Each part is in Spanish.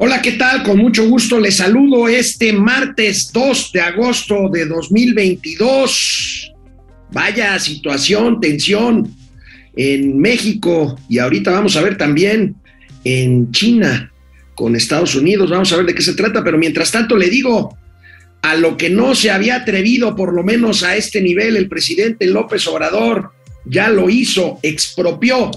Hola, ¿qué tal? Con mucho gusto les saludo este martes 2 de agosto de 2022. Vaya situación, tensión en México y ahorita vamos a ver también en China con Estados Unidos. Vamos a ver de qué se trata, pero mientras tanto le digo a lo que no se había atrevido, por lo menos a este nivel, el presidente López Obrador ya lo hizo, expropió,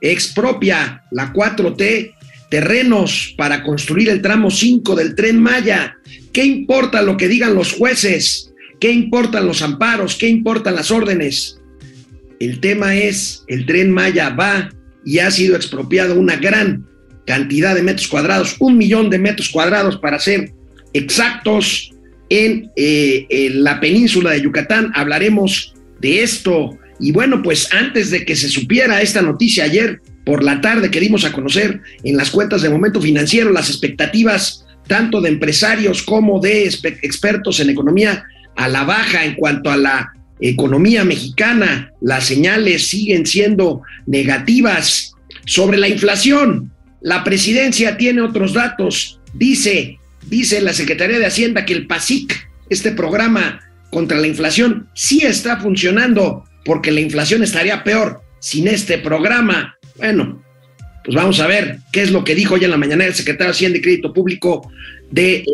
expropia la 4T terrenos para construir el tramo 5 del tren Maya. ¿Qué importa lo que digan los jueces? ¿Qué importan los amparos? ¿Qué importan las órdenes? El tema es, el tren Maya va y ha sido expropiado una gran cantidad de metros cuadrados, un millón de metros cuadrados para ser exactos en, eh, en la península de Yucatán. Hablaremos de esto. Y bueno, pues antes de que se supiera esta noticia ayer, por la tarde que dimos a conocer en las cuentas de momento financiero las expectativas tanto de empresarios como de expertos en economía a la baja en cuanto a la economía mexicana. Las señales siguen siendo negativas sobre la inflación. La presidencia tiene otros datos. Dice, dice la Secretaría de Hacienda que el PASIC, este programa contra la inflación, sí está funcionando porque la inflación estaría peor sin este programa. Bueno, pues vamos a ver qué es lo que dijo hoy en la mañana el secretario de Hacienda y Crédito Público de,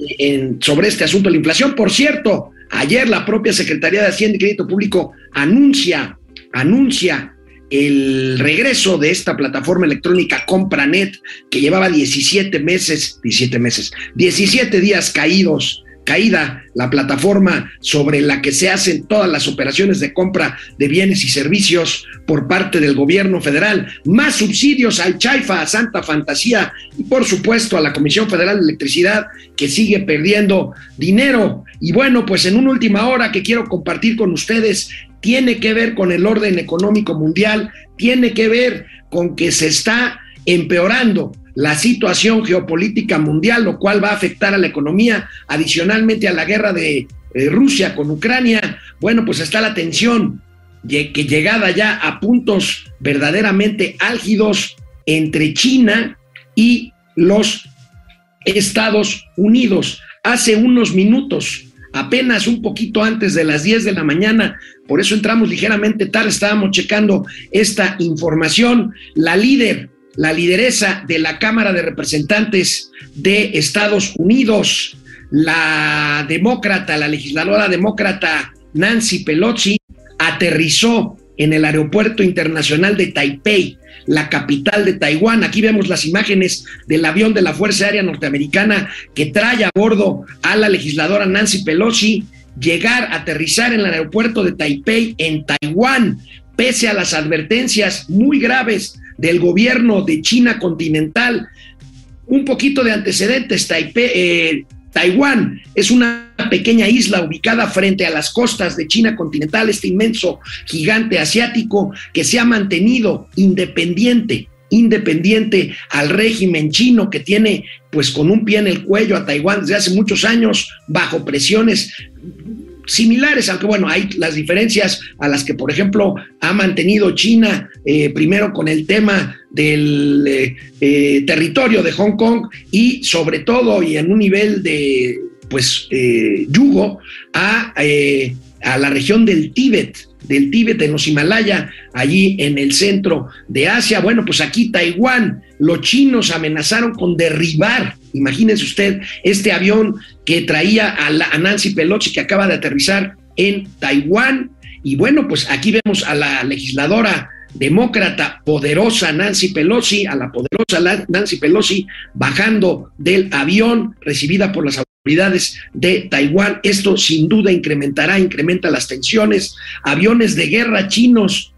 sobre este asunto de la inflación. Por cierto, ayer la propia Secretaría de Hacienda y Crédito Público anuncia, anuncia el regreso de esta plataforma electrónica CompraNet que llevaba 17 meses, 17 meses, 17 días caídos caída la plataforma sobre la que se hacen todas las operaciones de compra de bienes y servicios por parte del gobierno federal, más subsidios al Chaifa, a Santa Fantasía y por supuesto a la Comisión Federal de Electricidad que sigue perdiendo dinero. Y bueno, pues en una última hora que quiero compartir con ustedes tiene que ver con el orden económico mundial, tiene que ver con que se está empeorando la situación geopolítica mundial, lo cual va a afectar a la economía, adicionalmente a la guerra de eh, Rusia con Ucrania, bueno, pues está la tensión que llegada ya a puntos verdaderamente álgidos entre China y los Estados Unidos. Hace unos minutos, apenas un poquito antes de las 10 de la mañana, por eso entramos ligeramente tarde, estábamos checando esta información, la líder la lideresa de la Cámara de Representantes de Estados Unidos, la demócrata, la legisladora demócrata Nancy Pelosi, aterrizó en el Aeropuerto Internacional de Taipei, la capital de Taiwán. Aquí vemos las imágenes del avión de la Fuerza Aérea Norteamericana que trae a bordo a la legisladora Nancy Pelosi llegar, aterrizar en el aeropuerto de Taipei, en Taiwán, pese a las advertencias muy graves del gobierno de China continental. Un poquito de antecedentes, eh, Taiwán es una pequeña isla ubicada frente a las costas de China continental, este inmenso gigante asiático que se ha mantenido independiente, independiente al régimen chino que tiene pues con un pie en el cuello a Taiwán desde hace muchos años bajo presiones similares, aunque bueno, hay las diferencias a las que, por ejemplo, ha mantenido China, eh, primero con el tema del eh, eh, territorio de Hong Kong y sobre todo y en un nivel de, pues, yugo a, a la región del Tíbet, del Tíbet, en los Himalaya, allí en el centro de Asia. Bueno, pues aquí Taiwán, los chinos amenazaron con derribar, imagínense usted, este avión que traía a, a Nancy Pelosi que acaba de aterrizar en Taiwán. Y bueno, pues aquí vemos a la legisladora demócrata poderosa Nancy Pelosi, a la poderosa Nancy Pelosi bajando del avión recibida por las autoridades de Taiwán. Esto sin duda incrementará, incrementa las tensiones. Aviones de guerra chinos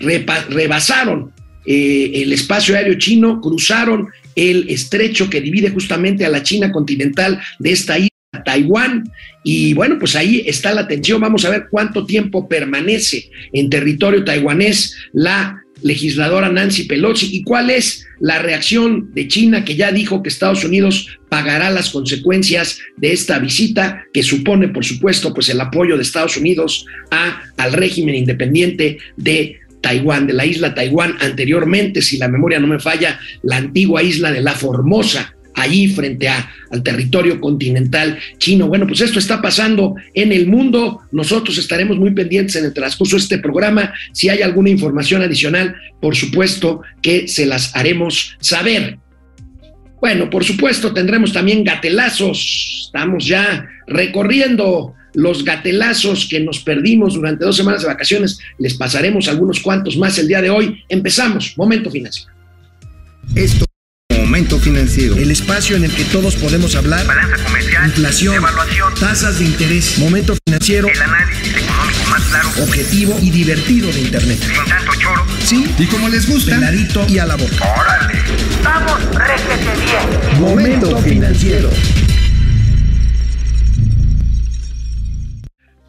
rebasaron eh, el espacio aéreo chino, cruzaron el estrecho que divide justamente a la China continental de esta isla, Taiwán, y bueno, pues ahí está la tensión. Vamos a ver cuánto tiempo permanece en territorio taiwanés la legisladora Nancy Pelosi y cuál es la reacción de China que ya dijo que Estados Unidos pagará las consecuencias de esta visita que supone por supuesto pues el apoyo de Estados Unidos a al régimen independiente de Taiwán, de la isla Taiwán anteriormente, si la memoria no me falla, la antigua isla de la Formosa, allí frente a, al territorio continental chino. Bueno, pues esto está pasando en el mundo. Nosotros estaremos muy pendientes en el transcurso de este programa. Si hay alguna información adicional, por supuesto que se las haremos saber. Bueno, por supuesto, tendremos también gatelazos. Estamos ya recorriendo los gatelazos que nos perdimos durante dos semanas de vacaciones. Les pasaremos algunos cuantos más el día de hoy. Empezamos. Momento financiero. Esto Momento Financiero. El espacio en el que todos podemos hablar. Balanza comercial. Inflación. Evaluación. Tasas de interés. Momento Financiero. El análisis económico más claro. Objetivo y divertido de Internet. Sin tanto choro. Y como les gusta. Peladito y a la boca. ¡Órale! ¡Vamos, réjete bien! Momento Financiero.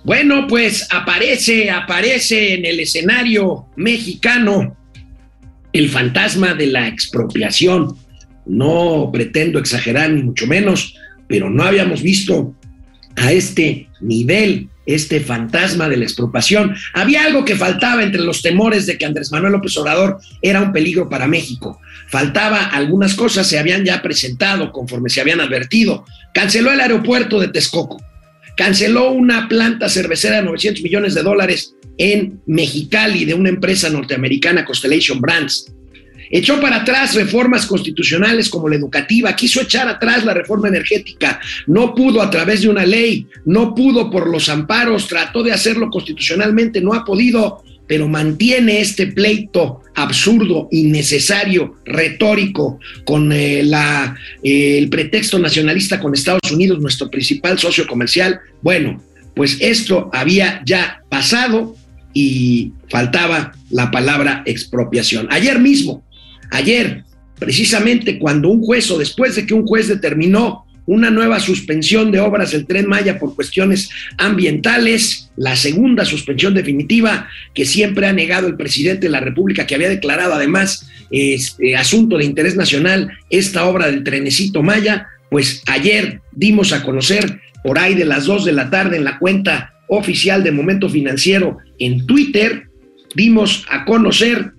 Bueno, pues aparece, aparece en el escenario mexicano el fantasma de la expropiación. No pretendo exagerar ni mucho menos, pero no habíamos visto a este nivel, este fantasma de la expropiación. Había algo que faltaba entre los temores de que Andrés Manuel López Obrador era un peligro para México. Faltaba algunas cosas, se habían ya presentado conforme se habían advertido. Canceló el aeropuerto de Texcoco, canceló una planta cervecera de 900 millones de dólares en Mexicali de una empresa norteamericana, Constellation Brands. Echó para atrás reformas constitucionales como la educativa, quiso echar atrás la reforma energética, no pudo a través de una ley, no pudo por los amparos, trató de hacerlo constitucionalmente, no ha podido, pero mantiene este pleito absurdo, innecesario, retórico, con eh, eh, el pretexto nacionalista con Estados Unidos, nuestro principal socio comercial. Bueno, pues esto había ya pasado y faltaba la palabra expropiación. Ayer mismo, Ayer, precisamente cuando un juez o después de que un juez determinó una nueva suspensión de obras del tren Maya por cuestiones ambientales, la segunda suspensión definitiva que siempre ha negado el presidente de la República, que había declarado además este, asunto de interés nacional esta obra del trenecito Maya, pues ayer dimos a conocer por ahí de las dos de la tarde en la cuenta oficial de Momento Financiero en Twitter, dimos a conocer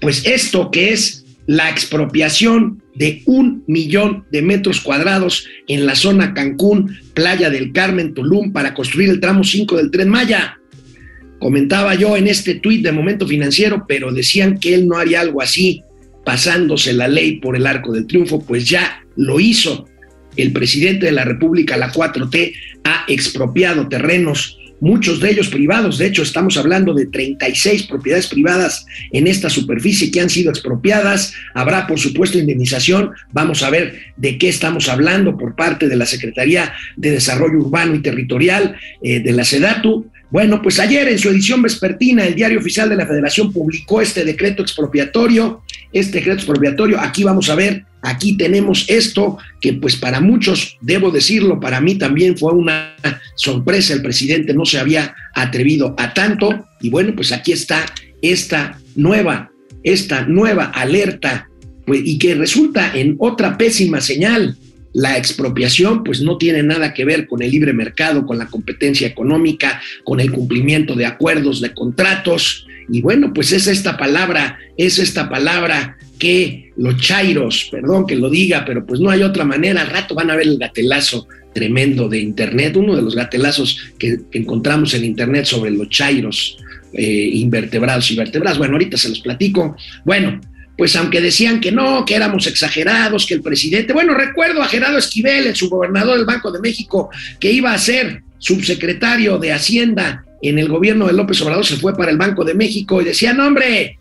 pues esto que es la expropiación de un millón de metros cuadrados en la zona Cancún, Playa del Carmen, Tulum, para construir el tramo 5 del tren Maya. Comentaba yo en este tuit de Momento Financiero, pero decían que él no haría algo así, pasándose la ley por el arco del triunfo, pues ya lo hizo. El presidente de la República, la 4T, ha expropiado terrenos muchos de ellos privados. De hecho, estamos hablando de 36 propiedades privadas en esta superficie que han sido expropiadas. Habrá, por supuesto, indemnización. Vamos a ver de qué estamos hablando por parte de la Secretaría de Desarrollo Urbano y Territorial eh, de la SEDATU. Bueno, pues ayer en su edición vespertina el Diario Oficial de la Federación publicó este decreto expropiatorio. Este decreto expropiatorio, aquí vamos a ver, aquí tenemos esto que pues para muchos, debo decirlo, para mí también fue una sorpresa, el presidente no se había atrevido a tanto y bueno, pues aquí está esta nueva, esta nueva alerta pues, y que resulta en otra pésima señal la expropiación pues no tiene nada que ver con el libre mercado, con la competencia económica, con el cumplimiento de acuerdos, de contratos. Y bueno, pues es esta palabra, es esta palabra que los chairos, perdón que lo diga, pero pues no hay otra manera, al rato van a ver el gatelazo tremendo de Internet, uno de los gatelazos que, encontramos en Internet sobre los chairos eh, invertebrados y vertebrados. Bueno, ahorita se los platico. Bueno, pues aunque decían que no, que éramos exagerados, que el presidente, bueno, recuerdo a Gerardo Esquivel, el subgobernador del Banco de México, que iba a ser subsecretario de Hacienda en el gobierno de López Obrador, se fue para el Banco de México y decía, no hombre,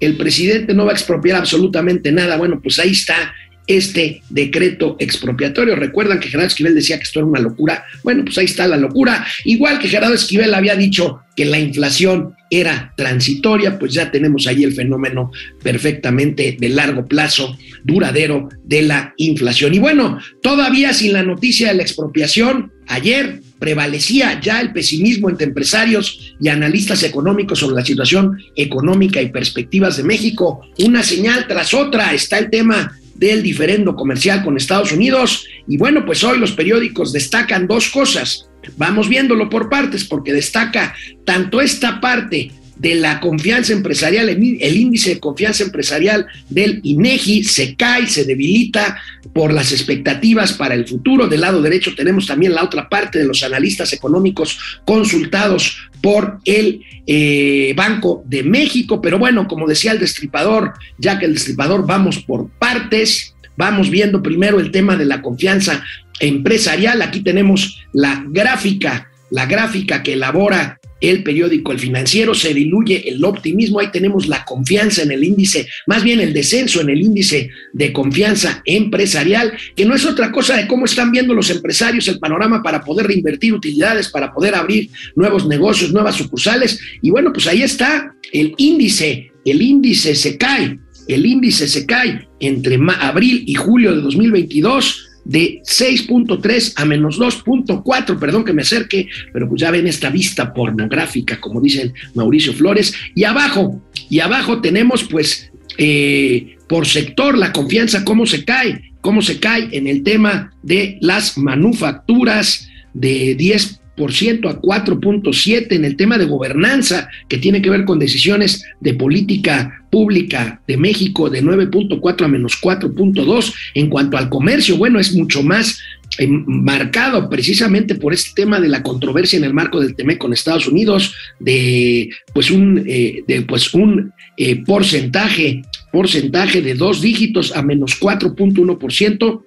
el presidente no va a expropiar absolutamente nada. Bueno, pues ahí está este decreto expropiatorio. Recuerdan que Gerardo Esquivel decía que esto era una locura. Bueno, pues ahí está la locura. Igual que Gerardo Esquivel había dicho que la inflación era transitoria, pues ya tenemos ahí el fenómeno perfectamente de largo plazo, duradero de la inflación. Y bueno, todavía sin la noticia de la expropiación, ayer prevalecía ya el pesimismo entre empresarios y analistas económicos sobre la situación económica y perspectivas de México. Una señal tras otra está el tema del diferendo comercial con Estados Unidos. Y bueno, pues hoy los periódicos destacan dos cosas. Vamos viéndolo por partes porque destaca tanto esta parte de la confianza empresarial, el índice de confianza empresarial del INEGI se cae, se debilita por las expectativas para el futuro. Del lado derecho tenemos también la otra parte de los analistas económicos consultados por el eh, Banco de México. Pero bueno, como decía el destripador, ya que el destripador vamos por partes, vamos viendo primero el tema de la confianza empresarial. Aquí tenemos la gráfica, la gráfica que elabora el periódico El Financiero, se diluye el optimismo, ahí tenemos la confianza en el índice, más bien el descenso en el índice de confianza empresarial, que no es otra cosa de cómo están viendo los empresarios el panorama para poder reinvertir utilidades, para poder abrir nuevos negocios, nuevas sucursales. Y bueno, pues ahí está el índice, el índice se cae, el índice se cae entre abril y julio de 2022 de 6.3 a menos 2.4, perdón que me acerque, pero pues ya ven esta vista pornográfica, como dicen Mauricio Flores, y abajo, y abajo tenemos pues eh, por sector la confianza, cómo se cae, cómo se cae en el tema de las manufacturas de 10 a 4.7 en el tema de gobernanza que tiene que ver con decisiones de política pública de México de 9.4 a menos 4.2 en cuanto al comercio bueno es mucho más eh, marcado precisamente por este tema de la controversia en el marco del TEMEC con Estados Unidos de pues un eh, de pues un eh, porcentaje porcentaje de dos dígitos a menos 4.1%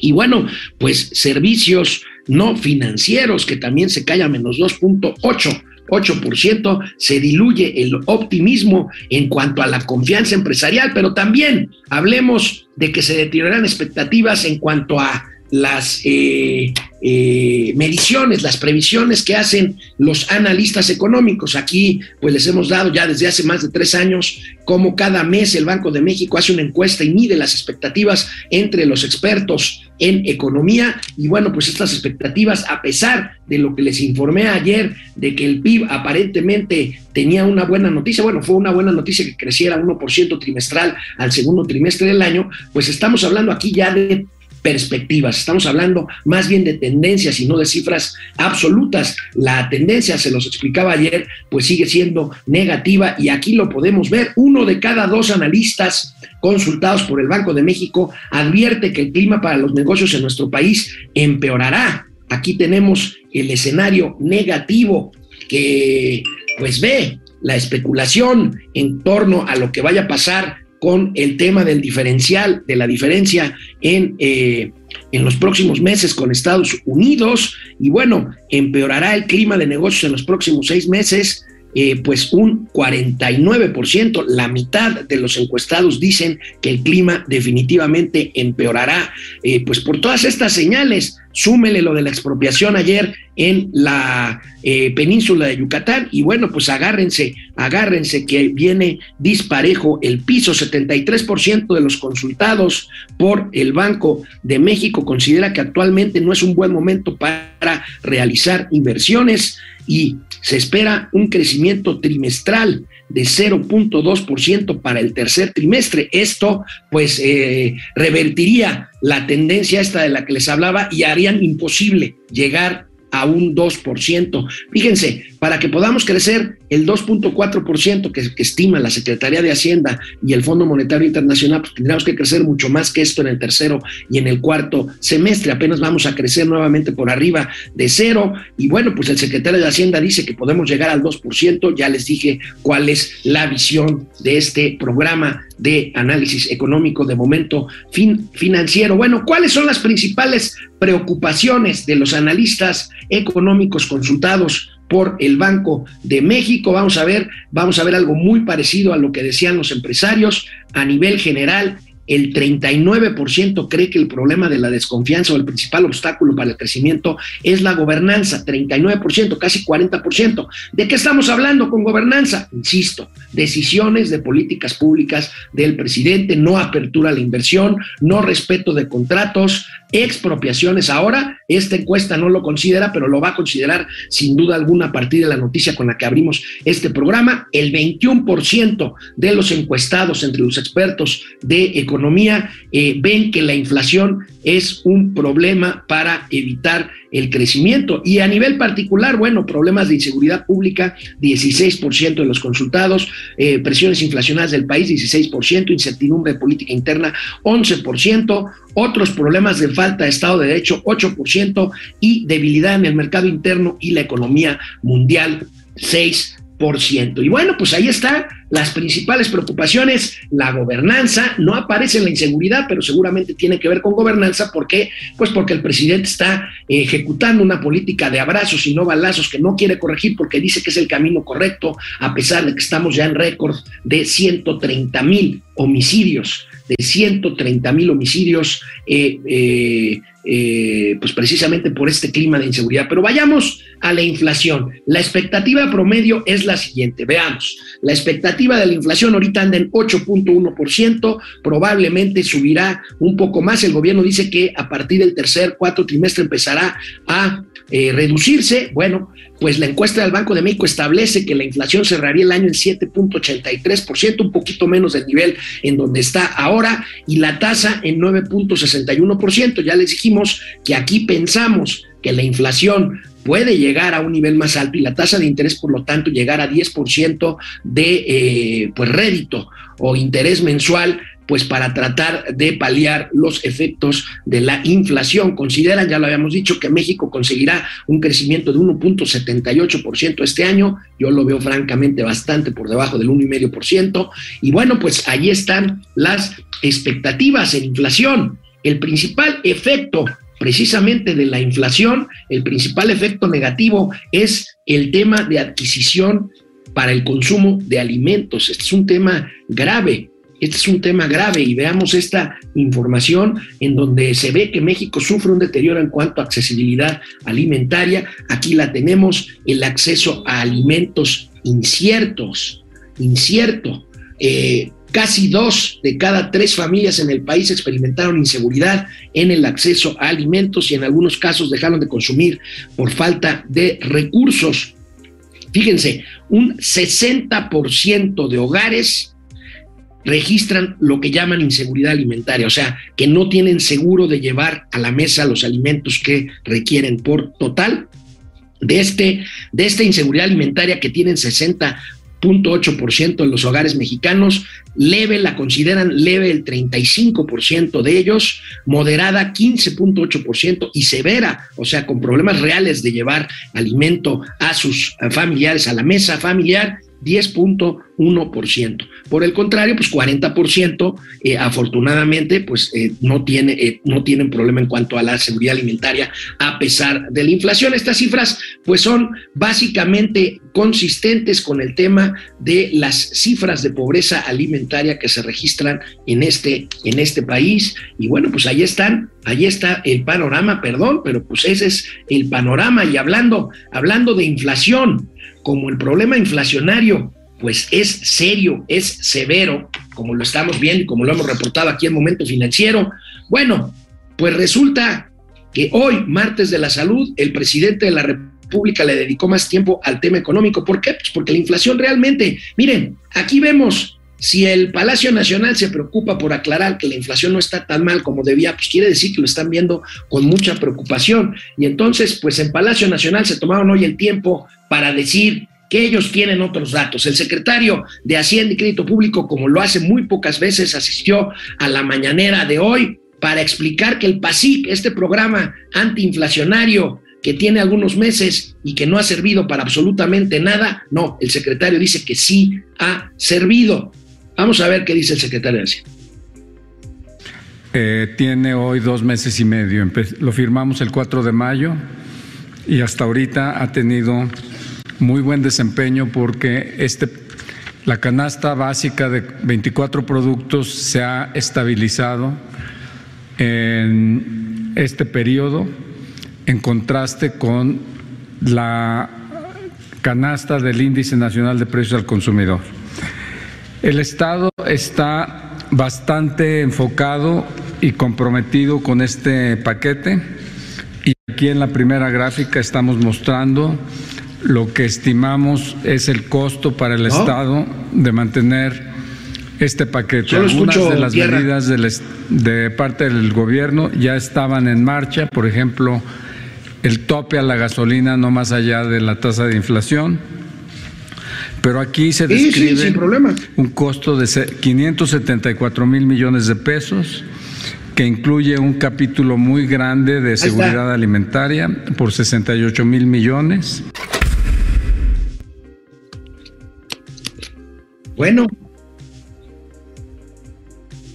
y bueno, pues servicios no financieros, que también se cae a menos 2.8%. 8%, se diluye el optimismo en cuanto a la confianza empresarial, pero también hablemos de que se deterioran expectativas en cuanto a las eh, eh, mediciones, las previsiones que hacen los analistas económicos. Aquí, pues les hemos dado ya desde hace más de tres años cómo cada mes el Banco de México hace una encuesta y mide las expectativas entre los expertos en economía. Y bueno, pues estas expectativas, a pesar de lo que les informé ayer, de que el PIB aparentemente tenía una buena noticia, bueno, fue una buena noticia que creciera 1% trimestral al segundo trimestre del año, pues estamos hablando aquí ya de perspectivas. Estamos hablando más bien de tendencias y no de cifras absolutas. La tendencia, se los explicaba ayer, pues sigue siendo negativa y aquí lo podemos ver. Uno de cada dos analistas consultados por el Banco de México advierte que el clima para los negocios en nuestro país empeorará. Aquí tenemos el escenario negativo que pues ve la especulación en torno a lo que vaya a pasar con el tema del diferencial, de la diferencia en, eh, en los próximos meses con Estados Unidos. Y bueno, empeorará el clima de negocios en los próximos seis meses. Eh, pues un 49%, la mitad de los encuestados dicen que el clima definitivamente empeorará, eh, pues por todas estas señales, súmele lo de la expropiación ayer en la eh, península de Yucatán y bueno, pues agárrense, agárrense que viene disparejo el piso, 73% de los consultados por el Banco de México considera que actualmente no es un buen momento para realizar inversiones y se espera un crecimiento trimestral de 0.2% para el tercer trimestre. Esto pues eh, revertiría la tendencia esta de la que les hablaba y harían imposible llegar a un 2%. Fíjense, para que podamos crecer el 2.4% que, estima la Secretaría de Hacienda y el Fondo Monetario Internacional, pues tendríamos que crecer mucho más que esto en el tercero y en el cuarto semestre. Apenas vamos a crecer nuevamente por arriba de cero. Y bueno, pues el secretario de Hacienda dice que podemos llegar al 2%. Ya les dije cuál es la visión de este programa de análisis económico de momento fin, financiero. Bueno, ¿cuáles son las principales preocupaciones de los analistas económicos consultados por el Banco de México. Vamos a ver, vamos a ver algo muy parecido a lo que decían los empresarios a nivel general el 39% cree que el problema de la desconfianza o el principal obstáculo para el crecimiento es la gobernanza, 39%, casi 40%. ¿De qué estamos hablando con gobernanza? Insisto, decisiones de políticas públicas del presidente, no apertura a la inversión, no respeto de contratos, expropiaciones. Ahora, esta encuesta no lo considera, pero lo va a considerar sin duda alguna a partir de la noticia con la que abrimos este programa. El 21% de los encuestados entre los expertos de economía economía eh, ven que la inflación es un problema para evitar el crecimiento. Y a nivel particular, bueno, problemas de inseguridad pública, 16% de los consultados, eh, presiones inflacionarias del país, 16%, incertidumbre política interna, 11%, otros problemas de falta de Estado de Derecho, 8%, y debilidad en el mercado interno y la economía mundial, 6%. Y bueno, pues ahí están las principales preocupaciones. La gobernanza, no aparece en la inseguridad, pero seguramente tiene que ver con gobernanza. ¿Por qué? Pues porque el presidente está ejecutando una política de abrazos y no balazos que no quiere corregir porque dice que es el camino correcto, a pesar de que estamos ya en récord de 130 mil homicidios, de 130 mil homicidios. Eh, eh, eh, pues precisamente por este clima de inseguridad. Pero vayamos a la inflación. La expectativa promedio es la siguiente. Veamos, la expectativa de la inflación ahorita anda en 8.1%, probablemente subirá un poco más. El gobierno dice que a partir del tercer, cuarto trimestre empezará a eh, reducirse. Bueno, pues la encuesta del Banco de México establece que la inflación cerraría el año en 7.83%, un poquito menos del nivel en donde está ahora, y la tasa en 9.61%. Ya les dijimos que aquí pensamos que la inflación puede llegar a un nivel más alto y la tasa de interés, por lo tanto, llegar a 10% de eh, pues rédito o interés mensual pues para tratar de paliar los efectos de la inflación. Consideran, ya lo habíamos dicho, que México conseguirá un crecimiento de 1.78% este año. Yo lo veo francamente bastante por debajo del 1,5%. Y bueno, pues ahí están las expectativas en inflación. El principal efecto precisamente de la inflación, el principal efecto negativo es el tema de adquisición para el consumo de alimentos. Este es un tema grave. Este es un tema grave y veamos esta información en donde se ve que México sufre un deterioro en cuanto a accesibilidad alimentaria. Aquí la tenemos, el acceso a alimentos inciertos, incierto. Eh, casi dos de cada tres familias en el país experimentaron inseguridad en el acceso a alimentos y en algunos casos dejaron de consumir por falta de recursos. Fíjense, un 60% de hogares registran lo que llaman inseguridad alimentaria, o sea, que no tienen seguro de llevar a la mesa los alimentos que requieren por total de, este, de esta inseguridad alimentaria que tienen 60.8% en los hogares mexicanos, leve la consideran leve el 35% de ellos, moderada 15.8% y severa, o sea, con problemas reales de llevar alimento a sus familiares a la mesa familiar 10.1%. Por el contrario, pues 40% eh, afortunadamente pues eh, no, tiene, eh, no tienen problema en cuanto a la seguridad alimentaria a pesar de la inflación. Estas cifras pues son básicamente consistentes con el tema de las cifras de pobreza alimentaria que se registran en este, en este país. Y bueno, pues ahí están, ahí está el panorama, perdón, pero pues ese es el panorama. Y hablando, hablando de inflación, como el problema inflacionario pues es serio, es severo, como lo estamos viendo y como lo hemos reportado aquí en Momento Financiero, bueno, pues resulta que hoy, martes de la salud, el presidente de la República le dedicó más tiempo al tema económico. ¿Por qué? Pues porque la inflación realmente, miren, aquí vemos si el Palacio Nacional se preocupa por aclarar que la inflación no está tan mal como debía, pues quiere decir que lo están viendo con mucha preocupación. Y entonces, pues en Palacio Nacional se tomaron hoy el tiempo para decir que ellos tienen otros datos. El secretario de Hacienda y Crédito Público, como lo hace muy pocas veces, asistió a la mañanera de hoy para explicar que el PASIC, este programa antiinflacionario que tiene algunos meses y que no ha servido para absolutamente nada, no, el secretario dice que sí ha servido. Vamos a ver qué dice el secretario de Hacienda. Eh, tiene hoy dos meses y medio. Lo firmamos el 4 de mayo y hasta ahorita ha tenido muy buen desempeño porque este, la canasta básica de 24 productos se ha estabilizado en este periodo en contraste con la canasta del Índice Nacional de Precios al Consumidor. El Estado está bastante enfocado y comprometido con este paquete y aquí en la primera gráfica estamos mostrando lo que estimamos es el costo para el Estado de mantener este paquete. Solo Algunas de las tierra. medidas del de parte del gobierno ya estaban en marcha, por ejemplo, el tope a la gasolina no más allá de la tasa de inflación. Pero aquí se Sí, sí, describe un costo de se- 574 mil millones de pesos, que incluye un capítulo muy grande de seguridad alimentaria por 68 mil millones. Bueno,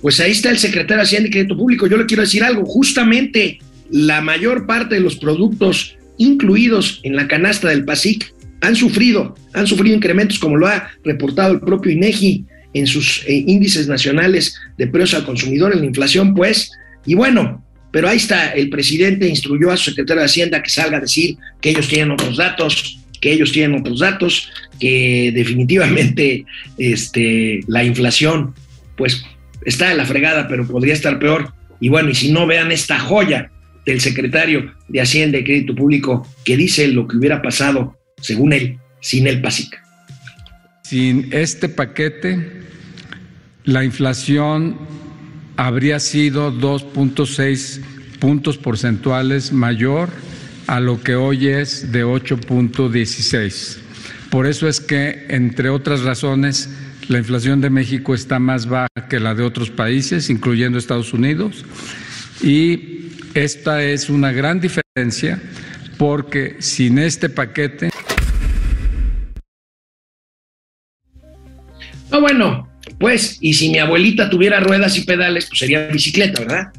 pues ahí está el secretario de Hacienda y Crédito Público. Yo le quiero decir algo, justamente la mayor parte de los productos incluidos en la canasta del PASIC han sufrido, han sufrido incrementos como lo ha reportado el propio INEGI en sus eh, índices nacionales de precios al consumidor, en la inflación, pues, y bueno, pero ahí está, el presidente instruyó a su secretario de Hacienda que salga a decir que ellos tienen otros datos, que ellos tienen otros datos, que definitivamente este, la inflación, pues está en la fregada, pero podría estar peor. Y bueno, y si no vean esta joya del secretario de Hacienda y Crédito Público que dice lo que hubiera pasado, según él, sin el PASIC. Sin este paquete, la inflación habría sido 2.6 puntos porcentuales mayor a lo que hoy es de 8.16. Por eso es que, entre otras razones, la inflación de México está más baja que la de otros países, incluyendo Estados Unidos. Y esta es una gran diferencia porque sin este paquete No, bueno, pues, y si mi abuelita tuviera ruedas y pedales, pues sería bicicleta, ¿verdad?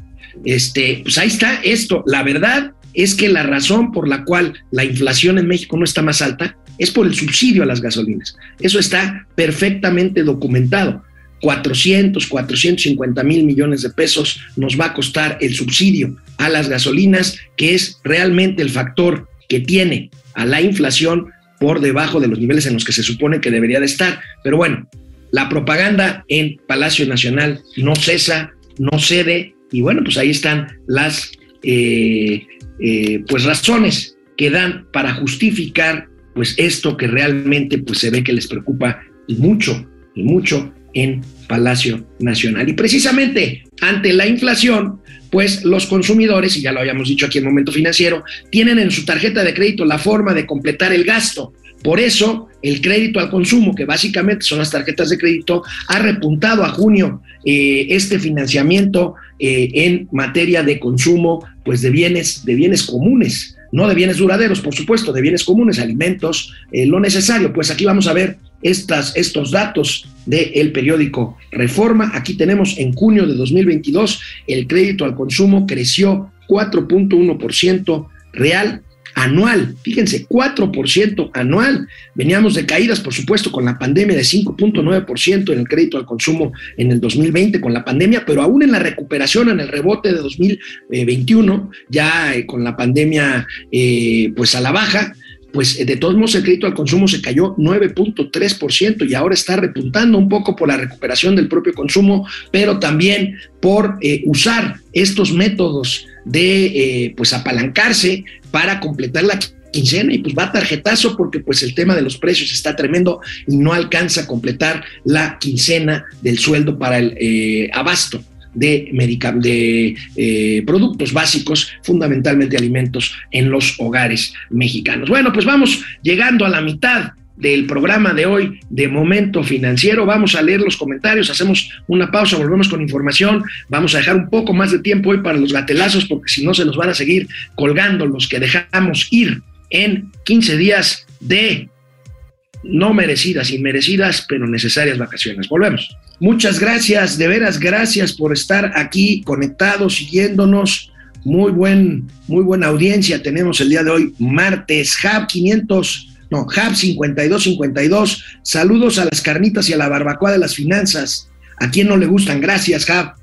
Este, pues ahí está esto. La verdad es que la razón por la cual la inflación en México no está más alta es por el subsidio a las gasolinas. Eso está perfectamente documentado. 400, 450 mil millones de pesos nos va a costar el subsidio a las gasolinas, que es realmente el factor que tiene a la inflación por debajo de los niveles en los que se supone que debería de estar. Pero bueno, la propaganda en Palacio Nacional no cesa, no cede, y bueno, pues ahí están las eh, eh, pues razones que dan para justificar pues esto que realmente pues se ve que les preocupa y mucho, y mucho en Palacio Nacional. Y precisamente ante la inflación, pues los consumidores, y ya lo habíamos dicho aquí en Momento Financiero, tienen en su tarjeta de crédito la forma de completar el gasto. Por eso, el crédito al consumo, que básicamente son las tarjetas de crédito, ha repuntado a junio eh, este financiamiento eh, en materia de consumo, pues de bienes, de bienes comunes, no de bienes duraderos, por supuesto, de bienes comunes, alimentos, eh, lo necesario. Pues aquí vamos a ver estas, estos datos del periódico Reforma. Aquí tenemos en junio de 2022 el crédito al consumo creció 4.1% real anual. Fíjense, 4% anual. Veníamos de caídas, por supuesto, con la pandemia de 5.9% en el crédito al consumo en el 2020 con la pandemia, pero aún en la recuperación, en el rebote de 2021, ya eh, con la pandemia eh, pues a la baja, pues de todos modos el crédito al consumo se cayó 9.3% y ahora está repuntando un poco por la recuperación del propio consumo, pero también por eh, usar estos métodos de eh, pues apalancarse para completar la quincena. Y pues va tarjetazo porque pues el tema de los precios está tremendo y no alcanza a completar la quincena del sueldo para el eh, abasto de, de eh, productos básicos, fundamentalmente alimentos en los hogares mexicanos. Bueno, pues vamos llegando a la mitad del programa de hoy de Momento Financiero. Vamos a leer los comentarios, hacemos una pausa, volvemos con información. Vamos a dejar un poco más de tiempo hoy para los gatelazos, porque si no se nos van a seguir colgando los que dejamos ir en 15 días de no merecidas, inmerecidas, pero necesarias vacaciones. Volvemos. Muchas gracias, de veras gracias por estar aquí conectados, siguiéndonos. Muy buen, muy buena audiencia tenemos el día de hoy, martes, Hub 500, no, Hub 5252. Saludos a las carnitas y a la barbacoa de las finanzas. ¿A quién no le gustan? Gracias, Hub.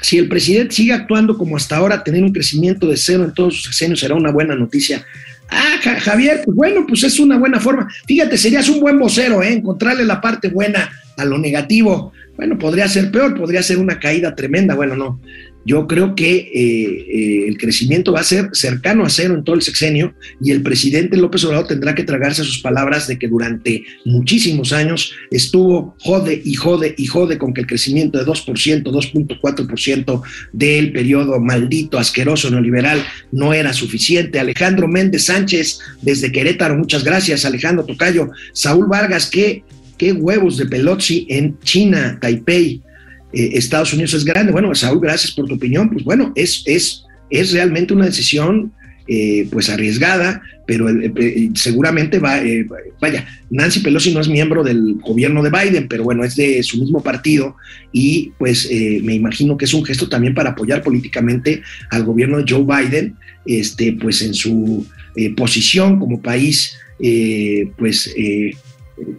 Si el presidente sigue actuando como hasta ahora, tener un crecimiento de cero en todos sus sexenios será una buena noticia. Ah, Javier, pues bueno, pues es una buena forma. Fíjate, serías un buen vocero, ¿eh? Encontrarle la parte buena a lo negativo. Bueno, podría ser peor, podría ser una caída tremenda. Bueno, no. Yo creo que eh, eh, el crecimiento va a ser cercano a cero en todo el sexenio y el presidente López Obrador tendrá que tragarse sus palabras de que durante muchísimos años estuvo jode y jode y jode con que el crecimiento de 2%, 2.4% del periodo maldito, asqueroso, neoliberal no era suficiente. Alejandro Méndez Sánchez desde Querétaro, muchas gracias. Alejandro Tocayo, Saúl Vargas, qué, qué huevos de Pelosi en China, Taipei. Eh, Estados Unidos es grande. Bueno, Saúl, gracias por tu opinión. Pues bueno, es, es, es realmente una decisión eh, pues arriesgada, pero eh, seguramente va, vaya, Nancy Pelosi no es miembro del gobierno de Biden, pero bueno, es de su mismo partido y pues me imagino que es un gesto también para apoyar políticamente al gobierno de Joe Biden, este, pues en su posición como país, pues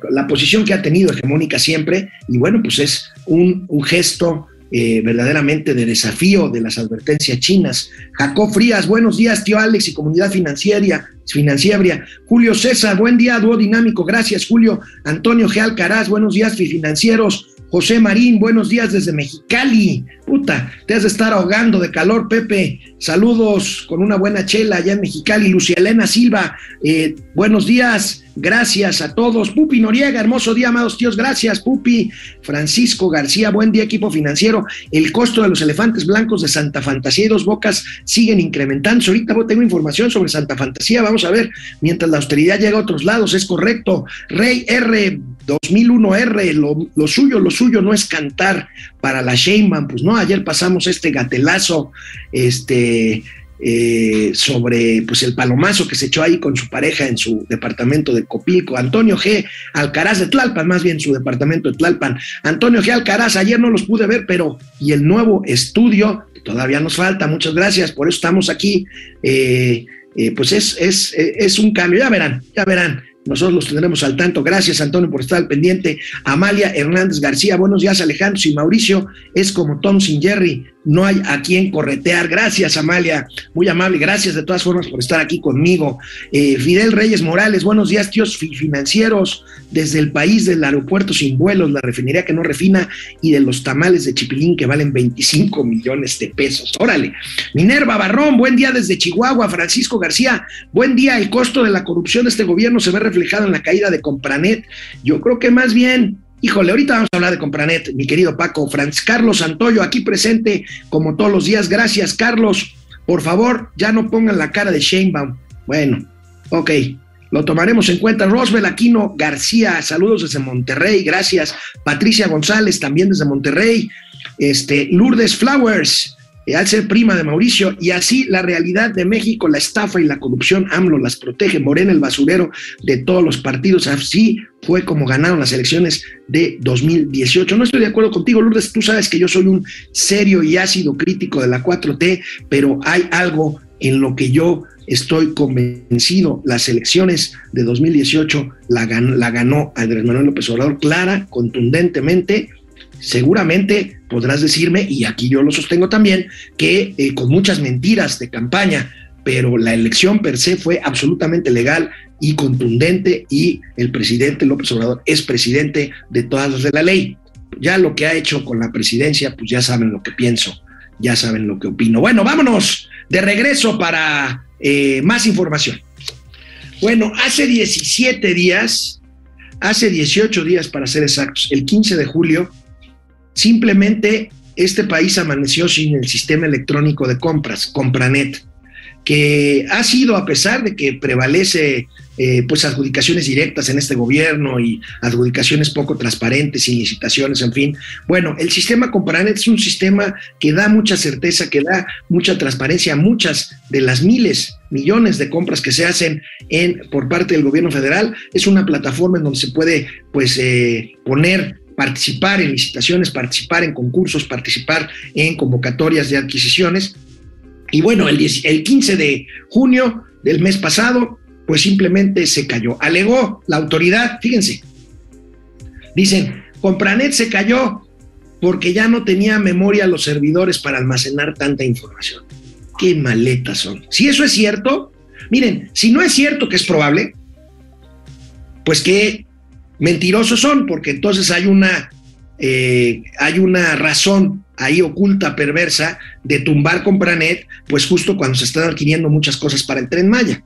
la posición que ha tenido hegemónica siempre, y bueno, pues es un, gesto eh, verdaderamente de desafío de las advertencias chinas. Jacob Frías, buenos días, tío Alex y comunidad financiera. Financiera. Julio César, buen día, dúo dinámico, gracias, Julio. Antonio G. Alcaraz, buenos días, financieros. José Marín, buenos días desde Mexicali. Puta, te has de estar ahogando de calor, Pepe. Saludos con una buena chela allá en Mexicali. Lucia Elena Silva, eh, buenos días. Gracias a todos. Pupi Noriega, hermoso día, amados tíos. Gracias, Pupi. Francisco García, buen día, equipo financiero. El costo de los elefantes blancos de Santa Fantasía y Dos Bocas siguen incrementando. Ahorita tengo información sobre Santa Fantasía. Vamos a ver, mientras la austeridad llega a otros lados, es correcto. Rey R, 2001R, lo, lo suyo, lo suyo no es cantar para la Sheinbaum, pues no, ayer pasamos este gatelazo, este, eh, sobre pues el palomazo que se echó ahí con su pareja en su departamento de Copilco, Antonio G. Alcaraz de Tlalpan, más bien su departamento de Tlalpan. Antonio G. Alcaraz, ayer no los pude ver, pero y el nuevo estudio, todavía nos falta, muchas gracias, por eso estamos aquí. Eh, eh, pues es, es, es un cambio, ya verán, ya verán. Nosotros los tendremos al tanto. Gracias, Antonio, por estar al pendiente. Amalia Hernández García, buenos días, Alejandro y Mauricio. Es como Tom sin Jerry no hay a quien corretear. Gracias, Amalia, muy amable. Gracias de todas formas por estar aquí conmigo. Eh, Fidel Reyes Morales, buenos días, tíos financieros, desde el país del aeropuerto sin vuelos, la refinería que no refina y de los tamales de Chipilín que valen 25 millones de pesos. Órale. Minerva Barrón, buen día desde Chihuahua. Francisco García, buen día. El costo de la corrupción de este gobierno se ve reflejado en la caída de Compranet. Yo creo que más bien Híjole, ahorita vamos a hablar de Compranet, mi querido Paco. Franz Carlos Santoyo, aquí presente como todos los días. Gracias, Carlos. Por favor, ya no pongan la cara de Sheinbaum. Bueno, ok, lo tomaremos en cuenta. Rosbel Aquino García, saludos desde Monterrey, gracias. Patricia González, también desde Monterrey. Este, Lourdes Flowers, eh, al ser prima de Mauricio, y así la realidad de México, la estafa y la corrupción, AMLO las protege, Morena el basurero de todos los partidos, así fue como ganaron las elecciones de 2018. No estoy de acuerdo contigo, Lourdes, tú sabes que yo soy un serio y ácido crítico de la 4T, pero hay algo en lo que yo estoy convencido, las elecciones de 2018 la, la ganó Andrés Manuel López Obrador clara, contundentemente, seguramente podrás decirme, y aquí yo lo sostengo también, que eh, con muchas mentiras de campaña, pero la elección per se fue absolutamente legal y contundente y el presidente López Obrador es presidente de todas las de la ley. Ya lo que ha hecho con la presidencia, pues ya saben lo que pienso, ya saben lo que opino. Bueno, vámonos de regreso para eh, más información. Bueno, hace 17 días, hace 18 días para ser exactos, el 15 de julio, Simplemente este país amaneció sin el sistema electrónico de compras, Compranet, que ha sido, a pesar de que prevalece eh, pues adjudicaciones directas en este gobierno y adjudicaciones poco transparentes y licitaciones, en fin. Bueno, el sistema Compranet es un sistema que da mucha certeza, que da mucha transparencia a muchas de las miles, millones de compras que se hacen en, por parte del gobierno federal. Es una plataforma en donde se puede pues eh, poner participar en licitaciones, participar en concursos, participar en convocatorias de adquisiciones. Y bueno, el, el 15 de junio del mes pasado, pues simplemente se cayó. Alegó la autoridad, fíjense, dicen, Compranet se cayó porque ya no tenía memoria los servidores para almacenar tanta información. Qué maletas son. Si eso es cierto, miren, si no es cierto que es probable, pues que mentirosos son, porque entonces hay una, eh, hay una razón ahí oculta, perversa, de tumbar Compranet, pues justo cuando se están adquiriendo muchas cosas para el tren Maya.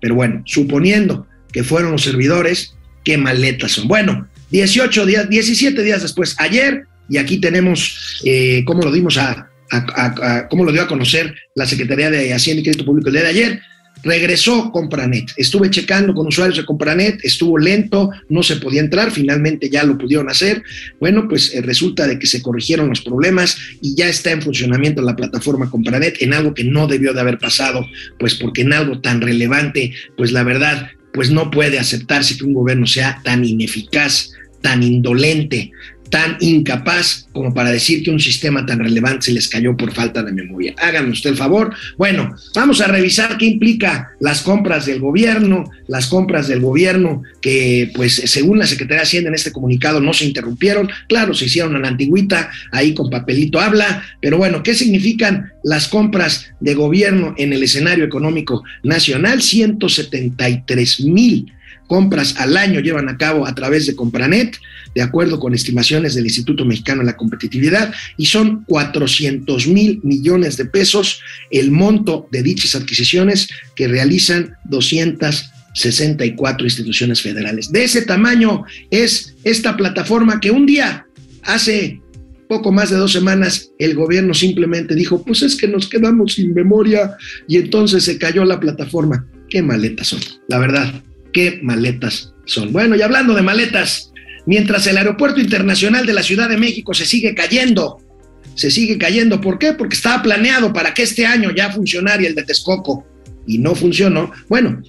Pero bueno, suponiendo que fueron los servidores, qué maletas son. Bueno, 18 días, 17 días después, ayer, y aquí tenemos eh, cómo lo dimos a, a, cómo lo dio a conocer la Secretaría de Hacienda y Crédito Público el día de ayer, regresó Compranet. Estuve checando con usuarios de Compranet, estuvo lento, no se podía entrar, finalmente ya lo pudieron hacer. Bueno, pues eh, resulta de que se corrigieron los problemas y ya está en funcionamiento la plataforma Compranet en algo que no debió de haber pasado, pues porque en algo tan relevante, pues la verdad, pues no puede aceptarse que un gobierno sea tan ineficaz, tan indolente, tan incapaz como para decir que un sistema tan relevante se les cayó por falta de memoria. Háganme usted el favor. Bueno, vamos a revisar qué implica las compras del gobierno, las compras del gobierno que, pues, según la Secretaría de Hacienda en este comunicado no se interrumpieron. Claro, se hicieron a la antigüita, ahí con papelito habla, pero bueno, ¿qué significan las compras de gobierno en el escenario económico nacional? 173 mil compras al año llevan a cabo a través de Compranet, de acuerdo con estimaciones del Instituto Mexicano de la Competitividad, y son 400 mil millones de pesos el monto de dichas adquisiciones que realizan 264 instituciones federales. De ese tamaño es esta plataforma que un día, hace poco más de dos semanas, el gobierno simplemente dijo, pues es que nos quedamos sin memoria y entonces se cayó la plataforma. Qué maletas son, la verdad qué maletas son. Bueno, y hablando de maletas, mientras el Aeropuerto Internacional de la Ciudad de México se sigue cayendo, se sigue cayendo, ¿por qué? Porque estaba planeado para que este año ya funcionara el de Texcoco y no funcionó. Bueno,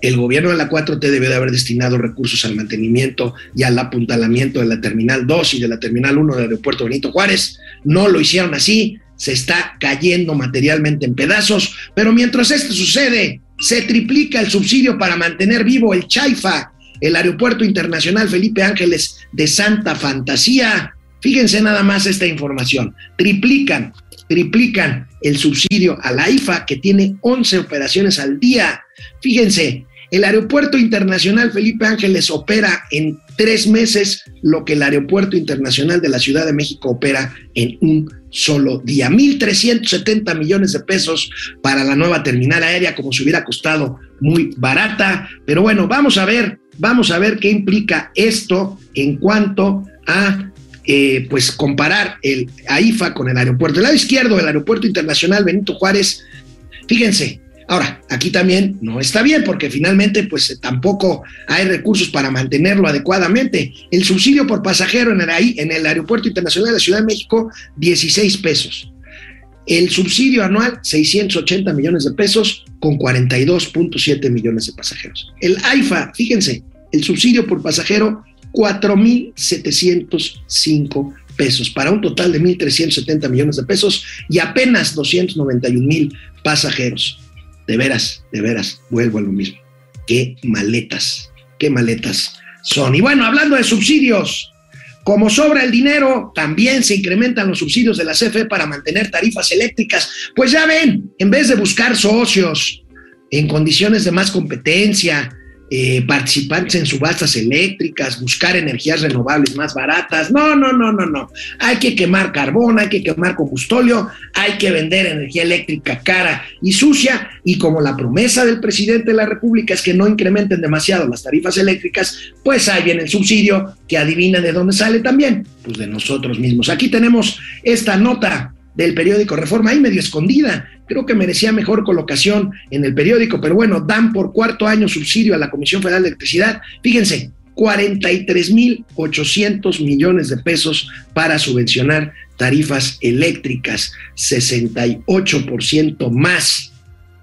el gobierno de la 4T debe de haber destinado recursos al mantenimiento y al apuntalamiento de la Terminal 2 y de la Terminal 1 del Aeropuerto Benito Juárez. No lo hicieron así, se está cayendo materialmente en pedazos, pero mientras esto sucede, se triplica el subsidio para mantener vivo el Chaifa, el Aeropuerto Internacional Felipe Ángeles de Santa Fantasía. Fíjense nada más esta información. Triplican, triplican el subsidio a la IFA que tiene 11 operaciones al día. Fíjense, el Aeropuerto Internacional Felipe Ángeles opera en tres meses lo que el Aeropuerto Internacional de la Ciudad de México opera en un solo día. 1.370 millones de pesos para la nueva terminal aérea, como si hubiera costado muy barata. Pero bueno, vamos a ver, vamos a ver qué implica esto en cuanto a eh, pues comparar el AIFA con el aeropuerto. El lado izquierdo del aeropuerto internacional Benito Juárez, fíjense, Ahora, aquí también no está bien porque finalmente pues tampoco hay recursos para mantenerlo adecuadamente. El subsidio por pasajero en el, en el Aeropuerto Internacional de la Ciudad de México, 16 pesos. El subsidio anual, 680 millones de pesos con 42.7 millones de pasajeros. El AIFA, fíjense, el subsidio por pasajero, 4.705 pesos, para un total de 1.370 millones de pesos y apenas 291 mil pasajeros de veras, de veras, vuelvo a lo mismo. Qué maletas, qué maletas son. Y bueno, hablando de subsidios, como sobra el dinero, también se incrementan los subsidios de la CFE para mantener tarifas eléctricas. Pues ya ven, en vez de buscar socios en condiciones de más competencia, eh, participantes en subastas eléctricas, buscar energías renovables más baratas. No, no, no, no, no. Hay que quemar carbón, hay que quemar combustóleo, hay que vender energía eléctrica cara y sucia. Y como la promesa del presidente de la República es que no incrementen demasiado las tarifas eléctricas, pues ahí viene el subsidio que adivina de dónde sale también, pues de nosotros mismos. Aquí tenemos esta nota del periódico Reforma, ahí medio escondida. Creo que merecía mejor colocación en el periódico, pero bueno, dan por cuarto año subsidio a la Comisión Federal de Electricidad. Fíjense, 43.800 millones de pesos para subvencionar tarifas eléctricas, 68% más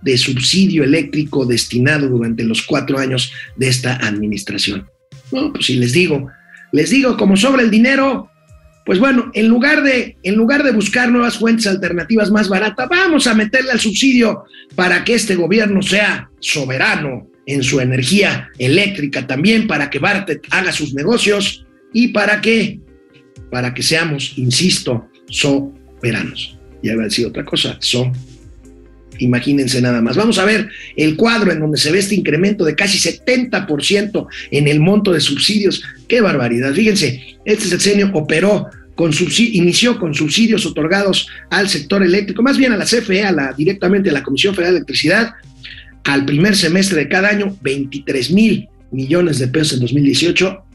de subsidio eléctrico destinado durante los cuatro años de esta administración. No, pues si les digo, les digo, como sobra el dinero, pues bueno, en lugar de, en lugar de buscar nuevas fuentes alternativas más baratas, vamos a meterle al subsidio para que este gobierno sea soberano en su energía eléctrica también, para que Bartet haga sus negocios y para que, para que seamos, insisto, soberanos. Ya iba a decir otra cosa, so Imagínense nada más. Vamos a ver el cuadro en donde se ve este incremento de casi 70% en el monto de subsidios. ¡Qué barbaridad! Fíjense, este sexenio operó con inició con subsidios otorgados al sector eléctrico, más bien a la CFE, directamente a la Comisión Federal de Electricidad, al primer semestre de cada año, 23 mil millones de pesos en 2018,